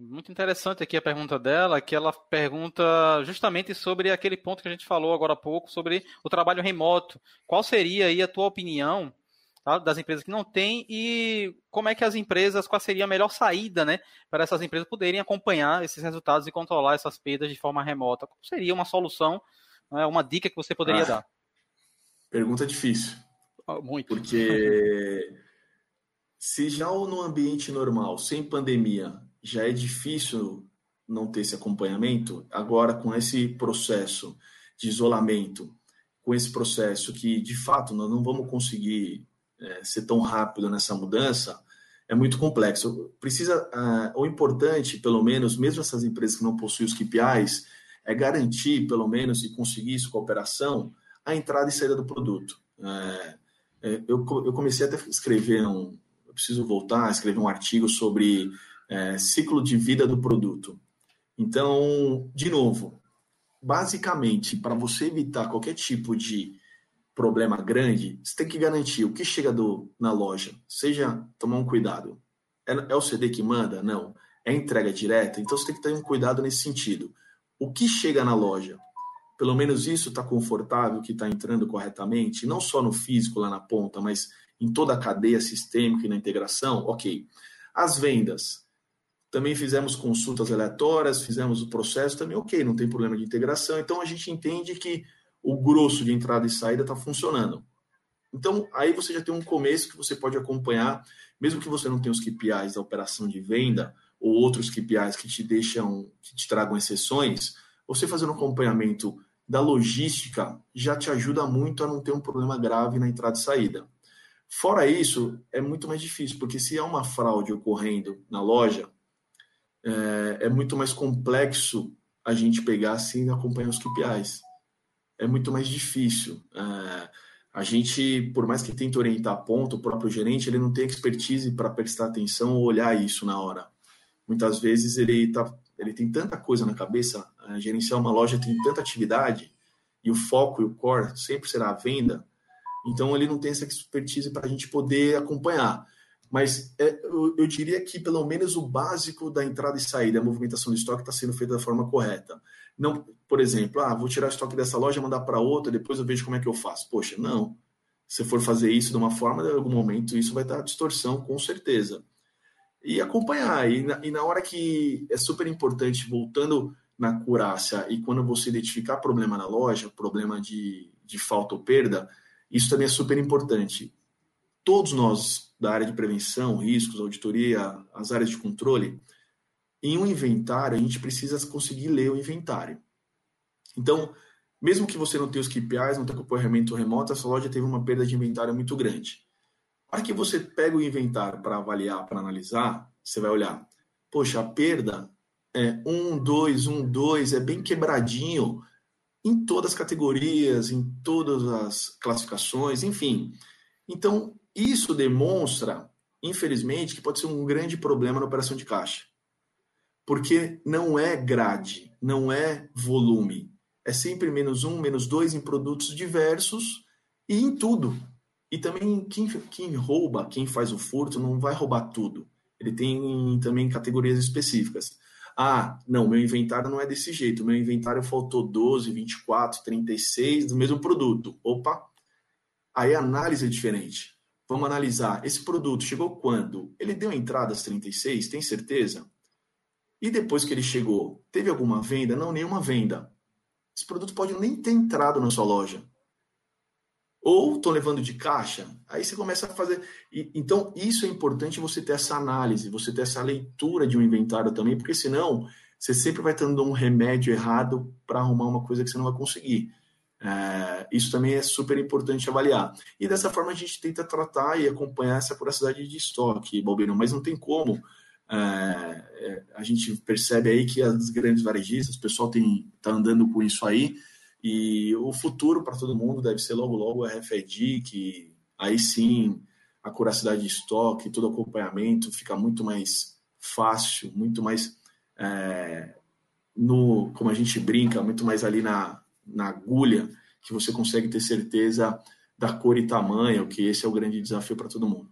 Muito interessante aqui a pergunta dela, que ela pergunta justamente sobre aquele ponto que a gente falou agora há pouco, sobre o trabalho remoto. Qual seria aí a tua opinião tá? das empresas que não têm e como é que as empresas, qual seria a melhor saída, né, para essas empresas poderem acompanhar esses resultados e controlar essas perdas de forma remota? Qual seria uma solução, né, uma dica que você poderia ah, dar? Pergunta difícil. Ah, muito. Porque se já no ambiente normal, sem pandemia, já é difícil não ter esse acompanhamento, agora com esse processo de isolamento, com esse processo que de fato nós não vamos conseguir é, ser tão rápido nessa mudança é muito complexo. Precisa, uh, o importante, pelo menos, mesmo essas empresas que não possuem os KPIs, é garantir, pelo menos, e conseguir isso com a operação, a entrada e saída do produto. É, é, eu, eu comecei até a escrever um, eu preciso voltar a escrever um artigo sobre é, ciclo de vida do produto. Então, de novo, basicamente, para você evitar qualquer tipo de problema grande, você tem que garantir o que chega do, na loja, seja tomar um cuidado. É, é o CD que manda? Não. É entrega direta? Então você tem que ter um cuidado nesse sentido. O que chega na loja, pelo menos isso está confortável, que está entrando corretamente, não só no físico lá na ponta, mas em toda a cadeia sistêmica e na integração, ok. As vendas, também fizemos consultas aleatórias, fizemos o processo também, ok, não tem problema de integração, então a gente entende que o grosso de entrada e saída está funcionando. Então, aí você já tem um começo que você pode acompanhar, mesmo que você não tenha os KPIs da operação de venda ou outros KPIs que te deixam, que te tragam exceções, você fazendo acompanhamento da logística já te ajuda muito a não ter um problema grave na entrada e saída. Fora isso, é muito mais difícil, porque se há uma fraude ocorrendo na loja, é, é muito mais complexo a gente pegar sem acompanhar os KPIs é muito mais difícil. É, a gente, por mais que tente orientar a ponta, o próprio gerente, ele não tem expertise para prestar atenção ou olhar isso na hora. Muitas vezes ele, tá, ele tem tanta coisa na cabeça, é, gerenciar uma loja tem tanta atividade, e o foco e o core sempre será a venda, então ele não tem essa expertise para a gente poder acompanhar. Mas é, eu, eu, diria que pelo menos o básico da entrada e saída, a movimentação de estoque está sendo feita da forma correta. Não, por exemplo, ah, vou tirar estoque dessa loja, mandar para outra, depois eu vejo como é que eu faço. Poxa, não. Se for fazer isso de uma forma, em algum momento isso vai dar distorção, com certeza. E acompanhar. E na, e na hora que é super importante, voltando na curácia, e quando você identificar problema na loja, problema de, de falta ou perda, isso também é super importante todos nós da área de prevenção, riscos, auditoria, as áreas de controle, em um inventário, a gente precisa conseguir ler o inventário. Então, mesmo que você não tenha os KPIs, não tenha acompanhamento remoto, essa loja teve uma perda de inventário muito grande. Para que você pega o inventário para avaliar, para analisar, você vai olhar, poxa, a perda é 1, 2, 1, 2, é bem quebradinho em todas as categorias, em todas as classificações, enfim. Então, isso demonstra, infelizmente, que pode ser um grande problema na operação de caixa. Porque não é grade, não é volume, é sempre menos um, menos dois em produtos diversos e em tudo. E também quem, quem rouba, quem faz o furto, não vai roubar tudo. Ele tem também categorias específicas. Ah, não, meu inventário não é desse jeito. Meu inventário faltou 12, 24, 36 do mesmo produto. Opa! Aí a análise é diferente. Vamos analisar. Esse produto chegou quando? Ele deu entrada às 36, tem certeza? E depois que ele chegou, teve alguma venda? Não, nenhuma venda. Esse produto pode nem ter entrado na sua loja. Ou estou levando de caixa. Aí você começa a fazer. E, então, isso é importante você ter essa análise, você ter essa leitura de um inventário também, porque senão você sempre vai dando um remédio errado para arrumar uma coisa que você não vai conseguir. É, isso também é super importante avaliar. E dessa forma a gente tenta tratar e acompanhar essa voracidade de estoque, Balbino, mas não tem como. É, é, a gente percebe aí que as grandes varejistas, o pessoal está andando com isso aí, e o futuro para todo mundo deve ser logo logo a RFID, que aí sim a curacidade de estoque, todo acompanhamento fica muito mais fácil, muito mais é, no, como a gente brinca, muito mais ali na, na agulha, que você consegue ter certeza da cor e tamanho, que esse é o grande desafio para todo mundo.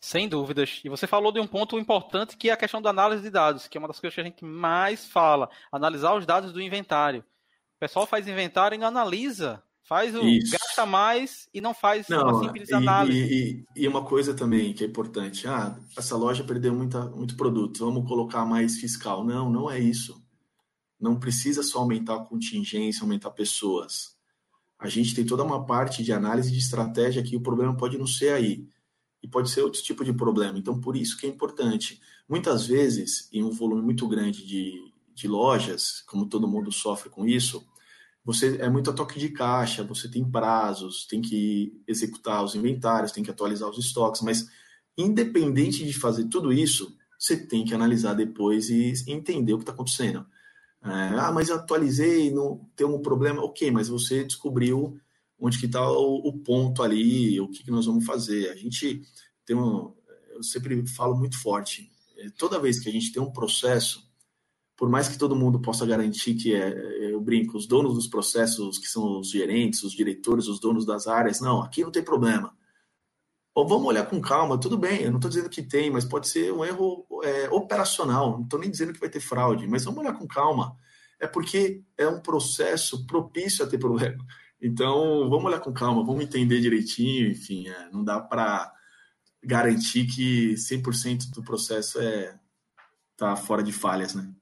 Sem dúvidas. E você falou de um ponto importante que é a questão da análise de dados, que é uma das coisas que a gente mais fala, analisar os dados do inventário. O pessoal faz inventário e não analisa. Faz o Isso. gasta mais e não faz não, uma simples análise. E, e, e, uma coisa também que é importante, ah, essa loja perdeu muita, muito produto, vamos colocar mais fiscal. Não, não é isso. Não precisa só aumentar a contingência, aumentar pessoas. A gente tem toda uma parte de análise de estratégia que o problema pode não ser aí. E pode ser outro tipo de problema. Então, por isso que é importante. Muitas vezes, em um volume muito grande de, de lojas, como todo mundo sofre com isso, você é muito a toque de caixa, você tem prazos, tem que executar os inventários, tem que atualizar os estoques, mas independente de fazer tudo isso, você tem que analisar depois e entender o que está acontecendo. É, ah, mas eu atualizei, não tem um problema. Ok, mas você descobriu onde que está o, o, ponto ali, o que, que nós vamos fazer. A gente tem um, eu sempre falo muito forte, é, toda vez que a gente tem um processo, por mais que todo mundo possa garantir que é, eu brinco, os donos dos processos, que são os gerentes, os diretores, os donos das áreas, não, aqui não tem problema. Ou vamos olhar com calma, tudo bem, eu não estou dizendo que tem, mas pode ser um erro é, operacional, não estou nem dizendo que vai ter fraude, mas vamos olhar com calma. É porque é um processo propício a ter problema. Então, vamos olhar com calma, vamos entender direitinho, enfim, é, não dá para garantir que 100% do processo é tá fora de falhas, né?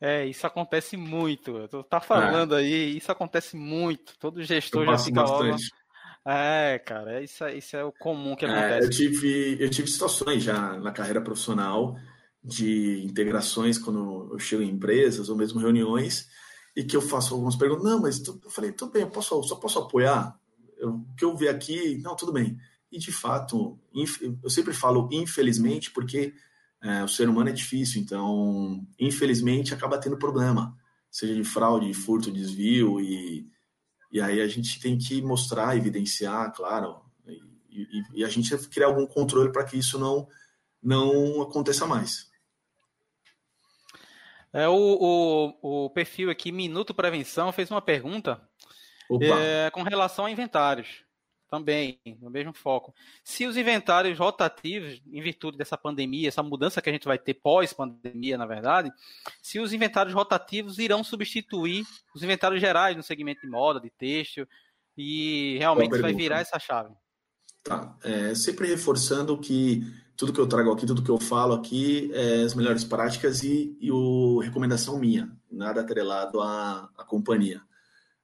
É, isso acontece muito. Tu tá falando é. aí, isso acontece muito. Todo gestor já fica bastante. logo. É, cara, isso, é, isso é o comum que é, acontece. É, eu, tive, eu tive situações já na carreira profissional de integrações quando eu chego em empresas ou mesmo reuniões e que eu faço algumas perguntas. Não, mas tu, eu falei, tudo bem, eu posso, só posso apoiar? o que eu vi aqui, não, tudo bem. E de fato, eu sempre falo infelizmente porque é, o ser humano é difícil, então, infelizmente, acaba tendo problema, seja de fraude, furto, desvio, e, e aí a gente tem que mostrar, evidenciar, claro, e, e, e a gente criar algum controle para que isso não, não aconteça mais. É, o, o, o perfil aqui, Minuto Prevenção, fez uma pergunta é, com relação a inventários também, no mesmo foco. Se os inventários rotativos, em virtude dessa pandemia, essa mudança que a gente vai ter pós-pandemia, na verdade, se os inventários rotativos irão substituir os inventários gerais no segmento de moda, de têxtil, e realmente vai virar essa chave. Tá, é, sempre reforçando que tudo que eu trago aqui, tudo que eu falo aqui é as melhores práticas e, e o recomendação minha, nada atrelado à, à companhia.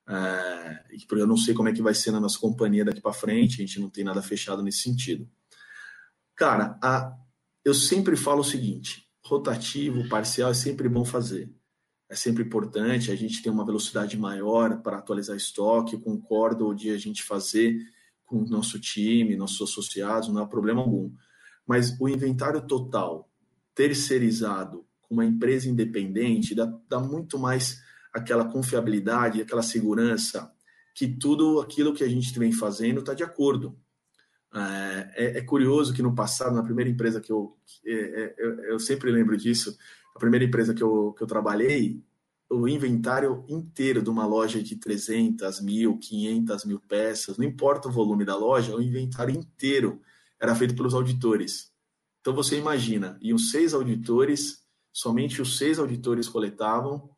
É, eu não sei como é que vai ser na nossa companhia daqui para frente, a gente não tem nada fechado nesse sentido. Cara, a, eu sempre falo o seguinte: rotativo, parcial é sempre bom fazer. É sempre importante, a gente tem uma velocidade maior para atualizar estoque, concordo de a gente fazer com o nosso time, nossos associados, não há problema algum. Mas o inventário total, terceirizado, com uma empresa independente, dá, dá muito mais aquela confiabilidade, aquela segurança, que tudo aquilo que a gente vem fazendo está de acordo. É, é, é, curioso que no passado, na primeira empresa que eu, é, é, eu, eu sempre lembro disso, a primeira empresa que eu, que eu trabalhei, o inventário inteiro de uma loja de 300 mil, 500 mil peças, não importa o volume da loja, o inventário inteiro era feito pelos auditores. Então você imagina, iam seis auditores, somente os seis auditores coletavam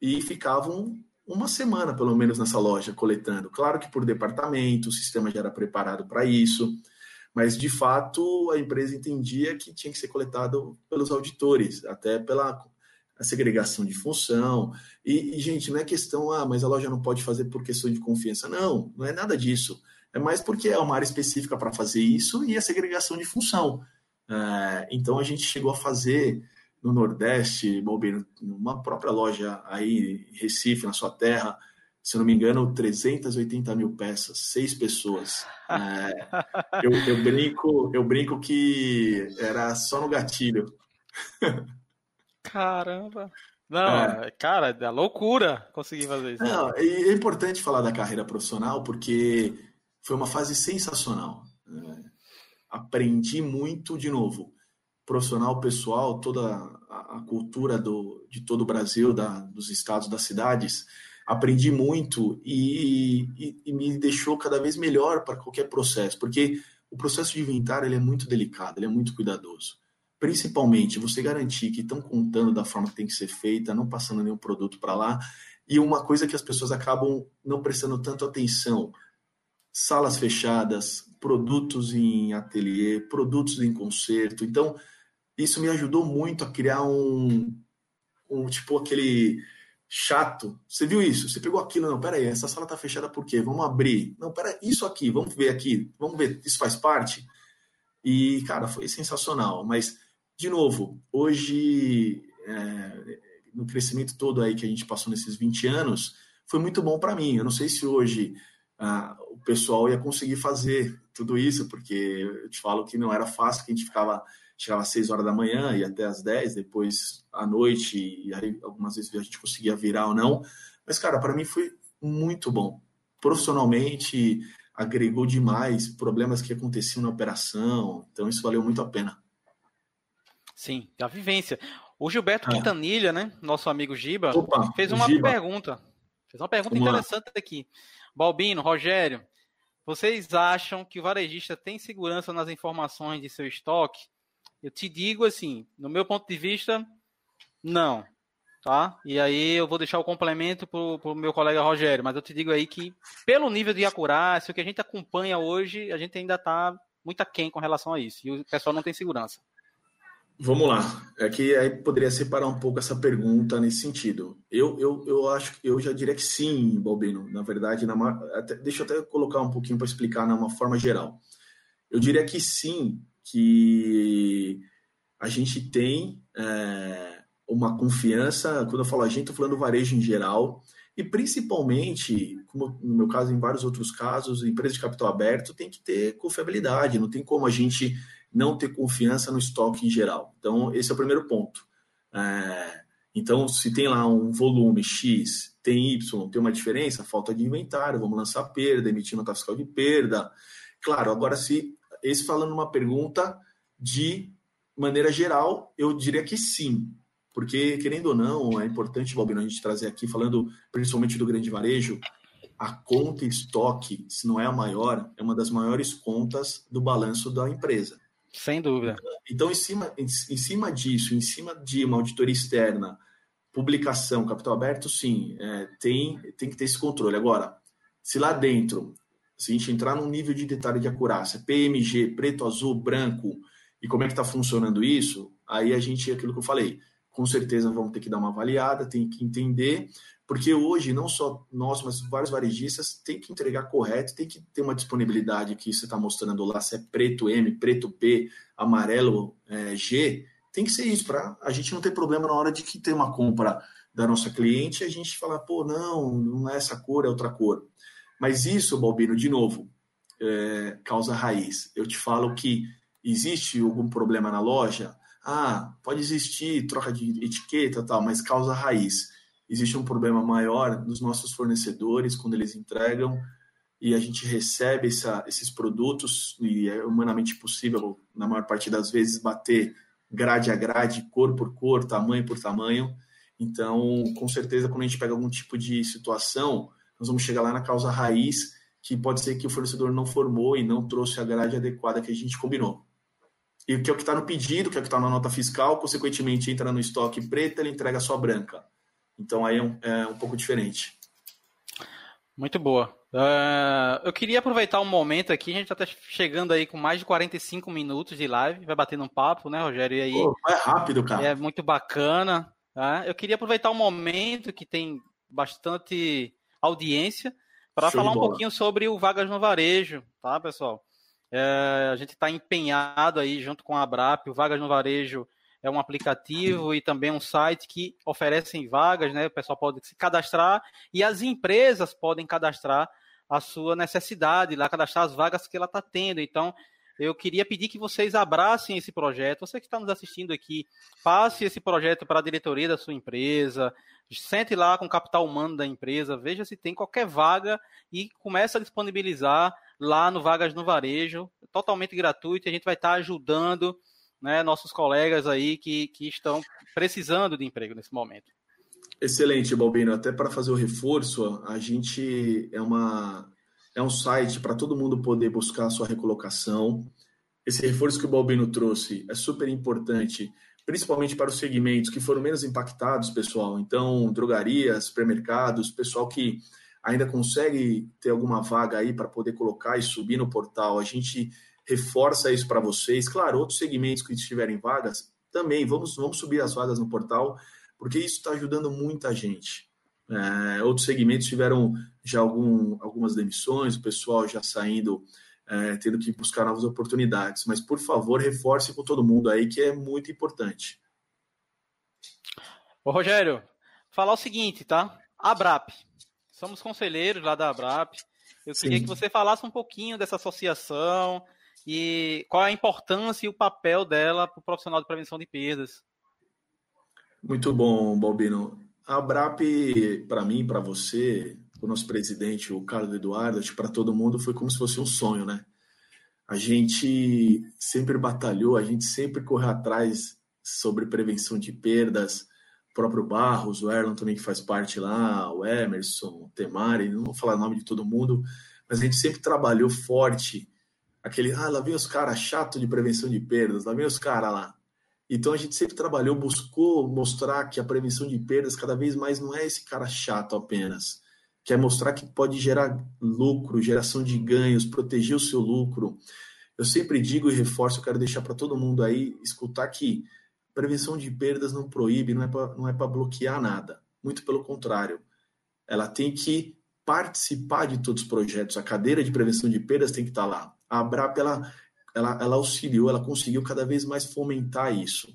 e ficavam uma semana, pelo menos, nessa loja coletando. Claro que por departamento, o sistema já era preparado para isso, mas de fato a empresa entendia que tinha que ser coletado pelos auditores, até pela segregação de função. E, e, gente, não é questão, ah, mas a loja não pode fazer por questão de confiança. Não, não é nada disso. É mais porque é uma área específica para fazer isso e a segregação de função. É, então a gente chegou a fazer no Nordeste, Balbino, numa própria loja aí em Recife, na sua terra, se não me engano, 380 mil peças, seis pessoas. É, eu, eu, brinco, eu brinco que era só no gatilho. Caramba! Não, é. cara, é loucura conseguir fazer isso. Não, é importante falar da carreira profissional porque foi uma fase sensacional. É, aprendi muito de novo profissional, pessoal, toda a, cultura do, de todo o Brasil, da, dos estados, das cidades, aprendi muito e, e, e me deixou cada vez melhor para qualquer processo, porque o processo de inventário ele é muito delicado, ele é muito cuidadoso. Principalmente você garantir que estão contando da forma que tem que ser feita, não passando nenhum produto para lá. E uma coisa que as pessoas acabam não prestando tanto atenção: salas fechadas, produtos em ateliê, produtos em concerto. Então, isso me ajudou muito a criar um, um tipo aquele chato. Você viu isso? Você pegou aquilo, não, peraí, essa sala tá fechada por quê? Vamos abrir. Não, pera, isso aqui, vamos ver aqui, vamos ver, isso faz parte? E, cara, foi sensacional. Mas, de novo, hoje, é, no crescimento todo aí que a gente passou nesses 20 anos, foi muito bom para mim. Eu não sei se hoje ah, o pessoal ia conseguir fazer tudo isso, porque eu te falo que não era fácil, que a gente ficava chegava às 6 horas da manhã e até às 10, depois à noite, e aí algumas vezes a gente conseguia virar ou não. Mas, cara, para mim foi muito bom. Profissionalmente, agregou demais problemas que aconteciam na operação, então isso valeu muito a pena. Sim, a vivência. O Gilberto ah. Quintanilha, né, nosso amigo Giba, Opa, fez uma Giba. pergunta. Fez uma pergunta Vamos interessante lá. aqui. Balbino, Rogério, vocês acham que o varejista tem segurança nas informações de seu estoque? Eu te digo assim, no meu ponto de vista, não. Tá? E aí eu vou deixar o complemento para o meu colega Rogério, mas eu te digo aí que, pelo nível de acurácia, o que a gente acompanha hoje, a gente ainda está muito aquém com relação a isso. E o pessoal não tem segurança. Vamos lá. É que aí poderia separar um pouco essa pergunta nesse sentido. Eu, eu, eu acho eu já diria que sim, Balbino. Na verdade, na, até, deixa eu até colocar um pouquinho para explicar de uma forma geral. Eu diria que sim, que a gente tem é, uma confiança, quando eu falo a gente, estou falando do varejo em geral, e principalmente, como no meu caso, em vários outros casos, empresa de capital aberto tem que ter confiabilidade, não tem como a gente não ter confiança no estoque em geral. Então, esse é o primeiro ponto. É, então, se tem lá um volume X, tem Y, tem uma diferença, falta de inventário, vamos lançar perda, emitir nota fiscal de perda. Claro, agora se esse falando uma pergunta de maneira geral, eu diria que sim. Porque, querendo ou não, é importante, Balbino, a gente trazer aqui, falando principalmente do grande varejo, a conta estoque, se não é a maior, é uma das maiores contas do balanço da empresa. Sem dúvida. Então, em cima, em, em cima disso, em cima de uma auditoria externa, publicação, capital aberto, sim, é, tem, tem que ter esse controle. Agora, se lá dentro se a gente entrar num nível de detalhe de acurácia, PMG, preto, azul, branco, e como é que está funcionando isso, aí a gente, aquilo que eu falei, com certeza vamos ter que dar uma avaliada, tem que entender, porque hoje não só nós, mas vários varejistas têm que entregar correto, tem que ter uma disponibilidade que você está mostrando lá, se é preto M, preto P, amarelo é, G, tem que ser isso, para a gente não ter problema na hora de que tem uma compra da nossa cliente, a gente falar, pô, não, não é essa cor, é outra cor. Mas isso, Balbino, de novo, é, causa raiz. Eu te falo que existe algum problema na loja, ah, pode existir troca de etiqueta tal, mas causa raiz. Existe um problema maior nos nossos fornecedores quando eles entregam e a gente recebe essa, esses produtos e é humanamente possível, na maior parte das vezes, bater grade a grade, cor por cor, tamanho por tamanho. Então, com certeza, quando a gente pega algum tipo de situação, nós vamos chegar lá na causa raiz, que pode ser que o fornecedor não formou e não trouxe a grade adequada que a gente combinou. E que é o que está no pedido, que é o que está na nota fiscal, consequentemente entra no estoque preto, ele entrega só branca. Então aí é um, é um pouco diferente. Muito boa. Uh, eu queria aproveitar um momento aqui, a gente está chegando aí com mais de 45 minutos de live, vai batendo um papo, né, Rogério? E aí, Pô, é rápido, cara. É muito bacana. Tá? Eu queria aproveitar um momento que tem bastante audiência para falar um pouquinho sobre o Vagas no Varejo, tá, pessoal? É, a gente está empenhado aí junto com a Abrap, o Vagas no Varejo é um aplicativo e também um site que oferecem vagas, né? O pessoal pode se cadastrar e as empresas podem cadastrar a sua necessidade, lá cadastrar as vagas que ela está tendo. Então, eu queria pedir que vocês abracem esse projeto. Você que está nos assistindo aqui, passe esse projeto para a diretoria da sua empresa, sente lá com o capital humano da empresa, veja se tem qualquer vaga e comece a disponibilizar lá no Vagas no Varejo, totalmente gratuito. A gente vai estar ajudando né, nossos colegas aí que, que estão precisando de emprego nesse momento. Excelente, Balbino. Até para fazer o reforço, a gente é uma é um site para todo mundo poder buscar a sua recolocação. Esse reforço que o Balbino trouxe é super importante, principalmente para os segmentos que foram menos impactados, pessoal. Então, drogarias, supermercados, pessoal que ainda consegue ter alguma vaga aí para poder colocar e subir no portal. A gente reforça isso para vocês. Claro, outros segmentos que estiverem vagas, também vamos, vamos subir as vagas no portal, porque isso está ajudando muita gente. É, outros segmentos tiveram já algum, algumas demissões, o pessoal já saindo, é, tendo que buscar novas oportunidades. Mas, por favor, reforce com todo mundo aí, que é muito importante. Ô, Rogério, falar o seguinte, tá? Abrap. Somos conselheiros lá da Abrap. Eu Sim. queria que você falasse um pouquinho dessa associação e qual a importância e o papel dela para o profissional de prevenção de perdas. Muito bom, Balbino. A Abrap, para mim, para você, o nosso presidente, o Carlos Eduardo, para todo mundo, foi como se fosse um sonho, né? A gente sempre batalhou, a gente sempre correu atrás sobre prevenção de perdas. O próprio Barros, o Erlon também que faz parte lá, o Emerson, o Temari, não vou falar o nome de todo mundo, mas a gente sempre trabalhou forte. Aquele, ah, lá vem os caras chato de prevenção de perdas, lá vem os caras lá. Então a gente sempre trabalhou, buscou mostrar que a prevenção de perdas cada vez mais não é esse cara chato apenas, quer mostrar que pode gerar lucro, geração de ganhos, proteger o seu lucro. Eu sempre digo e reforço, eu quero deixar para todo mundo aí escutar que prevenção de perdas não proíbe, não é para é bloquear nada. Muito pelo contrário. Ela tem que participar de todos os projetos. A cadeira de prevenção de perdas tem que estar lá. A ABRAP ela ela, ela auxiliou, ela conseguiu cada vez mais fomentar isso.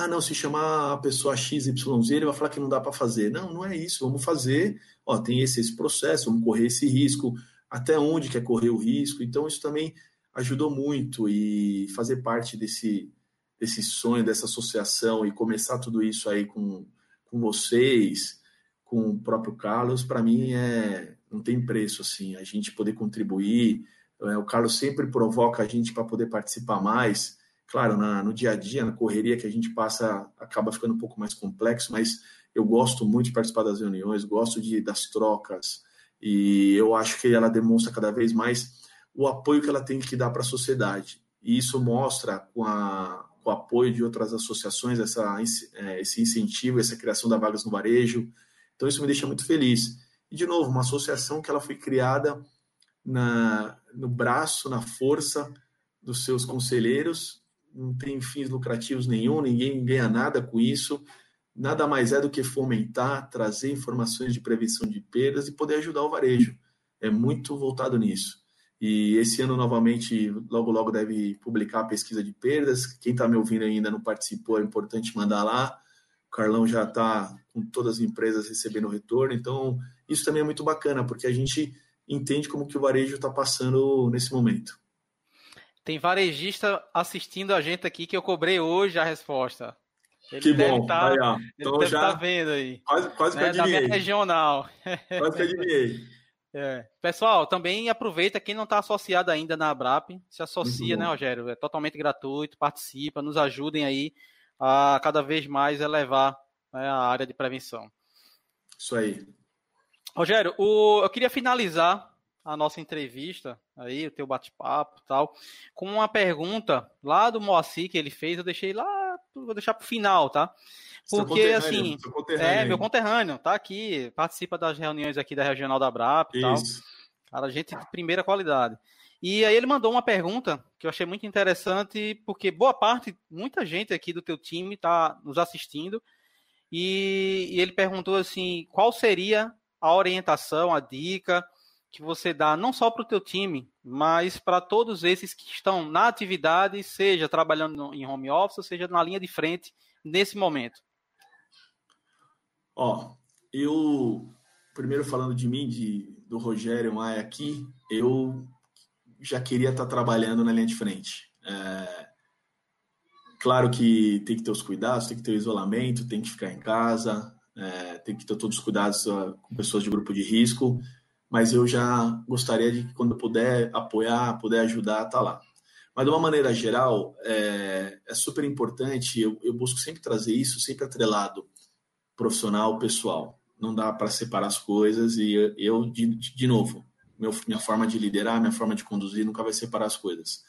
Ah, não, se chamar a pessoa XYZ, ele vai falar que não dá para fazer. Não, não é isso, vamos fazer. Ó, tem esse, esse processo, vamos correr esse risco, até onde quer correr o risco. Então, isso também ajudou muito e fazer parte desse, desse sonho, dessa associação e começar tudo isso aí com, com vocês, com o próprio Carlos, para mim é não tem preço assim, a gente poder contribuir, é, o Carlos sempre provoca a gente para poder participar mais. Claro, na, no dia a dia, na correria que a gente passa, acaba ficando um pouco mais complexo, mas eu gosto muito de participar das reuniões, gosto de, das trocas, e eu acho que ela demonstra cada vez mais o apoio que ela tem que dar para a sociedade. E isso mostra, com, a, com o apoio de outras associações, essa, é, esse incentivo, essa criação da vagas no varejo. Então, isso me deixa muito feliz. E, de novo, uma associação que ela foi criada na, no braço, na força dos seus conselheiros, não tem fins lucrativos nenhum, ninguém ganha nada com isso. Nada mais é do que fomentar, trazer informações de prevenção de perdas e poder ajudar o varejo. É muito voltado nisso. E esse ano, novamente, logo, logo deve publicar a pesquisa de perdas. Quem está me ouvindo ainda não participou, é importante mandar lá. O Carlão já está com todas as empresas recebendo retorno. Então, isso também é muito bacana, porque a gente entende como que o varejo está passando nesse momento. Tem varejista assistindo a gente aqui que eu cobrei hoje a resposta. Ele que bom, tá, aí, ó. Então já tá vendo aí. Quase, quase né, que adivinhei. Da regional. Quase que adivinhei. É. Pessoal, também aproveita quem não está associado ainda na Abrap, se associa, né, Rogério? É totalmente gratuito, participa, nos ajudem aí a cada vez mais elevar né, a área de prevenção. Isso aí. Rogério, o, eu queria finalizar a nossa entrevista, aí, o teu bate-papo tal, com uma pergunta lá do Moacir que ele fez, eu deixei lá, vou deixar para o final, tá? Porque, assim, é, meu conterrâneo, tá aqui, participa das reuniões aqui da Regional da BRAP e tal. Cara, gente de primeira qualidade. E aí ele mandou uma pergunta que eu achei muito interessante, porque boa parte, muita gente aqui do teu time está nos assistindo, e, e ele perguntou assim, qual seria a orientação, a dica que você dá não só para o teu time, mas para todos esses que estão na atividade, seja trabalhando em home office, seja na linha de frente nesse momento. Ó, eu primeiro falando de mim, de, do Rogério Maia aqui, eu já queria estar trabalhando na linha de frente. É, claro que tem que ter os cuidados, tem que ter o isolamento, tem que ficar em casa, é, tem que ter todos os cuidados com pessoas de grupo de risco, mas eu já gostaria de que quando puder apoiar, puder ajudar, tá lá. Mas de uma maneira geral, é, é super importante, eu, eu busco sempre trazer isso, sempre atrelado profissional, pessoal. Não dá para separar as coisas e eu, de, de novo, meu, minha forma de liderar, minha forma de conduzir nunca vai separar as coisas.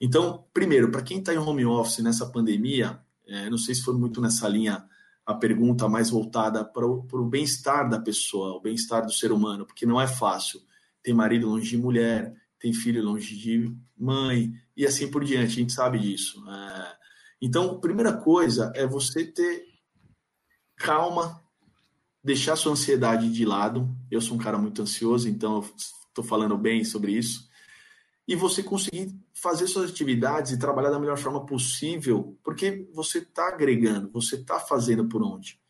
Então, primeiro, para quem está em home office nessa pandemia, é, não sei se foi muito nessa linha a pergunta mais voltada para o bem-estar da pessoa, o bem-estar do ser humano, porque não é fácil ter marido longe de mulher, ter filho longe de mãe e assim por diante. A gente sabe disso. É, então, primeira coisa é você ter calma, deixar sua ansiedade de lado. Eu sou um cara muito ansioso, então estou falando bem sobre isso. E você conseguir fazer suas atividades e trabalhar da melhor forma possível, porque você está agregando, você está fazendo por onde.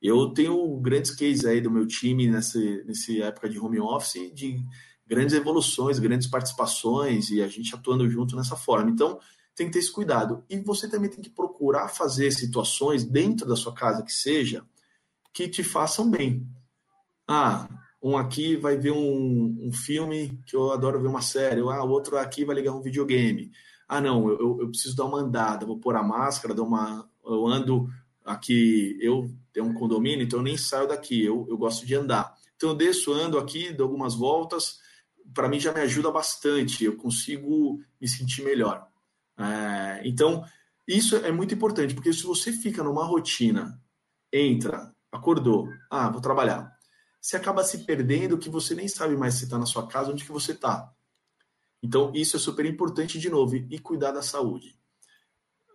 Eu tenho grandes cases aí do meu time nessa, nessa época de home office, de grandes evoluções, grandes participações e a gente atuando junto nessa forma. Então, tem que ter esse cuidado. E você também tem que procurar fazer situações dentro da sua casa que seja que te façam bem. Ah, um aqui vai ver um, um filme que eu adoro ver uma série, ah, o outro aqui vai ligar um videogame. Ah, não, eu, eu preciso dar uma andada, vou pôr a máscara, dar uma, eu ando aqui, eu tenho um condomínio, então eu nem saio daqui, eu, eu gosto de andar. Então eu desço, ando aqui, dou algumas voltas, para mim já me ajuda bastante, eu consigo me sentir melhor. É, então, isso é muito importante, porque se você fica numa rotina, entra, acordou, ah, vou trabalhar, você acaba se perdendo que você nem sabe mais se está na sua casa, onde que você está. Então, isso é super importante, de novo, e cuidar da saúde.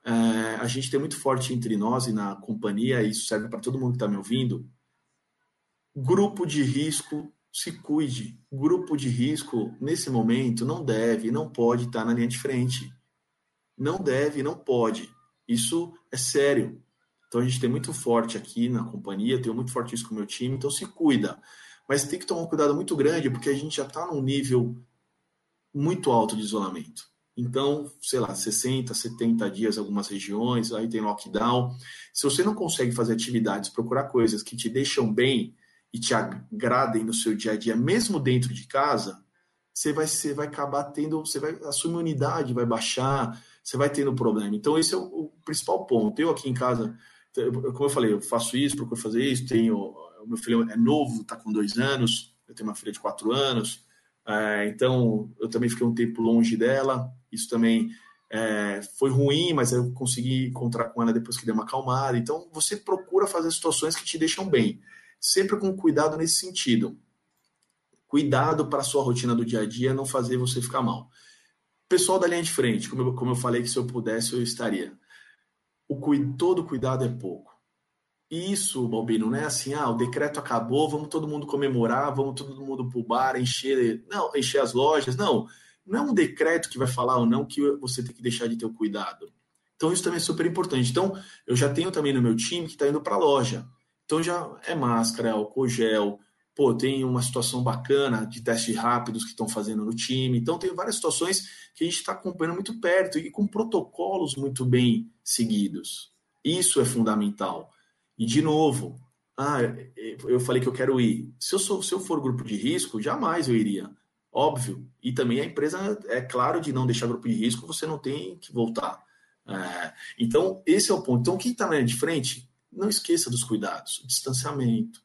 É, a gente tem muito forte entre nós e na companhia, e isso serve para todo mundo que está me ouvindo. Grupo de risco, se cuide. Grupo de risco, nesse momento, não deve, não pode estar tá na linha de frente não deve, não pode. Isso é sério. Então a gente tem muito forte aqui na companhia, tenho muito forte isso com o meu time, então se cuida. Mas tem que tomar um cuidado muito grande, porque a gente já está num nível muito alto de isolamento. Então, sei lá, 60, 70 dias algumas regiões, aí tem lockdown. Se você não consegue fazer atividades, procurar coisas que te deixam bem e te agradem no seu dia a dia, mesmo dentro de casa, você vai, você vai acabar tendo, você vai, a sua imunidade vai baixar, você vai tendo problema. Então, esse é o, o principal ponto. Eu aqui em casa, como eu falei, eu faço isso, procuro fazer isso, tenho. O meu filho é novo, está com dois anos, eu tenho uma filha de quatro anos, é, então eu também fiquei um tempo longe dela. Isso também é, foi ruim, mas eu consegui encontrar com ela depois que deu uma acalmada. Então, você procura fazer situações que te deixam bem, sempre com cuidado nesse sentido. Cuidado para a sua rotina do dia a dia não fazer você ficar mal. Pessoal da linha de frente, como eu, como eu falei que se eu pudesse eu estaria. O, todo cuidado é pouco. Isso, Balbino, não é assim, ah, o decreto acabou, vamos todo mundo comemorar, vamos todo mundo pro bar, encher, não, encher as lojas. Não, não é um decreto que vai falar ou não que você tem que deixar de ter o cuidado. Então isso também é super importante. Então, eu já tenho também no meu time que está indo para a loja. Então já é máscara, é álcool gel, pô, tem uma situação bacana de testes rápidos que estão fazendo no time. Então, tem várias situações que a gente está acompanhando muito perto e com protocolos muito bem seguidos. Isso é fundamental. E, de novo, ah, eu falei que eu quero ir. Se eu, sou, se eu for grupo de risco, jamais eu iria. Óbvio. E também a empresa, é claro, de não deixar grupo de risco, você não tem que voltar. É, então, esse é o ponto. Então, quem está na linha de frente, não esqueça dos cuidados, distanciamento,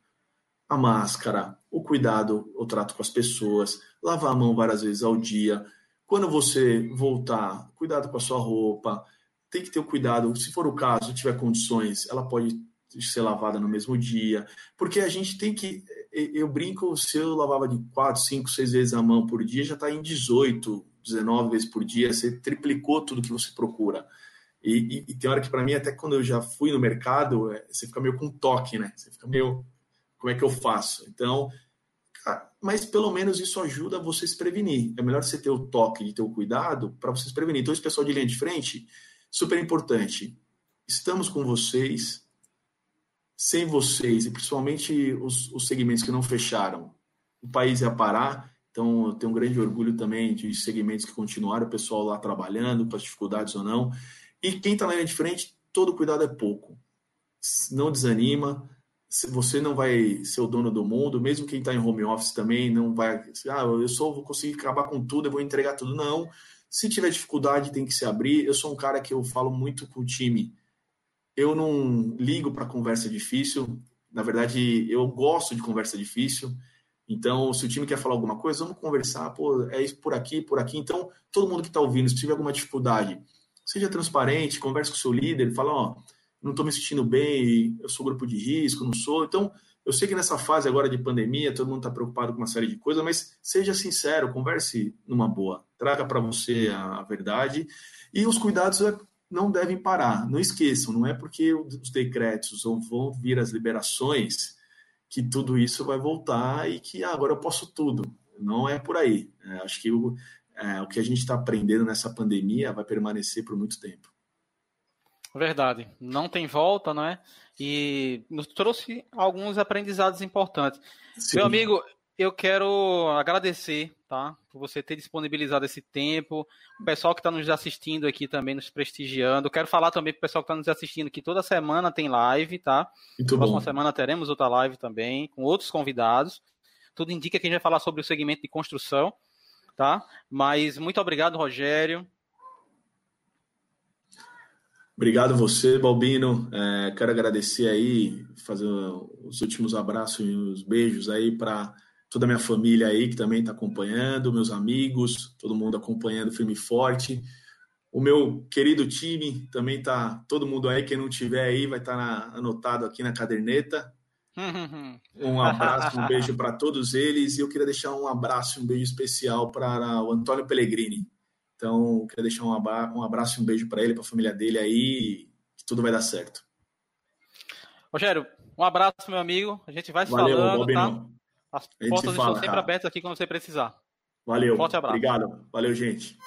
a máscara, o cuidado, o trato com as pessoas, lavar a mão várias vezes ao dia. Quando você voltar, cuidado com a sua roupa, tem que ter o cuidado, se for o caso, tiver condições, ela pode ser lavada no mesmo dia, porque a gente tem que. Eu brinco, se eu lavava de 4, 5, 6 vezes a mão por dia, já está em 18, 19 vezes por dia, você triplicou tudo que você procura. E, e, e tem hora que, para mim, até quando eu já fui no mercado, é, você fica meio com toque, né? Você fica meio. Como é que eu faço? Então, mas pelo menos isso ajuda você se prevenir. É melhor você ter o toque ter o cuidado para você se prevenir. Então, esse pessoal de linha de frente, super importante. Estamos com vocês. Sem vocês, e principalmente os, os segmentos que não fecharam, o país ia parar. Então, eu tenho um grande orgulho também de segmentos que continuaram, o pessoal lá trabalhando, com as dificuldades ou não. E quem está na linha de frente, todo cuidado é pouco. Não desanima, você não vai ser o dono do mundo, mesmo quem está em home office também não vai. Ah, eu só vou conseguir acabar com tudo, eu vou entregar tudo. Não. Se tiver dificuldade, tem que se abrir. Eu sou um cara que eu falo muito com o time. Eu não ligo para conversa difícil. Na verdade, eu gosto de conversa difícil. Então, se o time quer falar alguma coisa, vamos conversar. Pô, é isso por aqui, por aqui. Então, todo mundo que está ouvindo, se tiver alguma dificuldade, seja transparente, converse com o seu líder, fala, ó, não estou me sentindo bem, eu sou grupo de risco, não sou. Então, eu sei que nessa fase agora de pandemia, todo mundo está preocupado com uma série de coisas, mas seja sincero, converse numa boa, traga para você a verdade e os cuidados é, não devem parar. Não esqueçam, não é porque os decretos vão vir as liberações que tudo isso vai voltar e que ah, agora eu posso tudo. Não é por aí. É, acho que o, é, o que a gente está aprendendo nessa pandemia vai permanecer por muito tempo. Verdade. Não tem volta, não é? E nos trouxe alguns aprendizados importantes. Sim. Meu amigo, eu quero agradecer, tá? Por você ter disponibilizado esse tempo. O pessoal que está nos assistindo aqui também, nos prestigiando. Quero falar também para o pessoal que está nos assistindo que toda semana tem live, tá? Muito Próxima bom. semana teremos outra live também, com outros convidados. Tudo indica que a gente vai falar sobre o segmento de construção, tá? Mas muito obrigado, Rogério. Obrigado você, Balbino. É, quero agradecer aí, fazer os últimos abraços e os beijos aí para toda a minha família aí que também está acompanhando, meus amigos, todo mundo acompanhando firme e forte. O meu querido time também tá, todo mundo aí, quem não tiver aí vai estar tá anotado aqui na caderneta. Um abraço, um beijo para todos eles e eu queria deixar um abraço, um beijo especial para o Antônio Pellegrini então, queria deixar um abraço e um beijo para ele, para a família dele aí, que tudo vai dar certo. Rogério, um abraço, meu amigo. A gente vai se Valeu, falando, tá? As portas estão sempre abertas aqui quando você precisar. Valeu. Um forte abraço. Obrigado. Valeu, gente.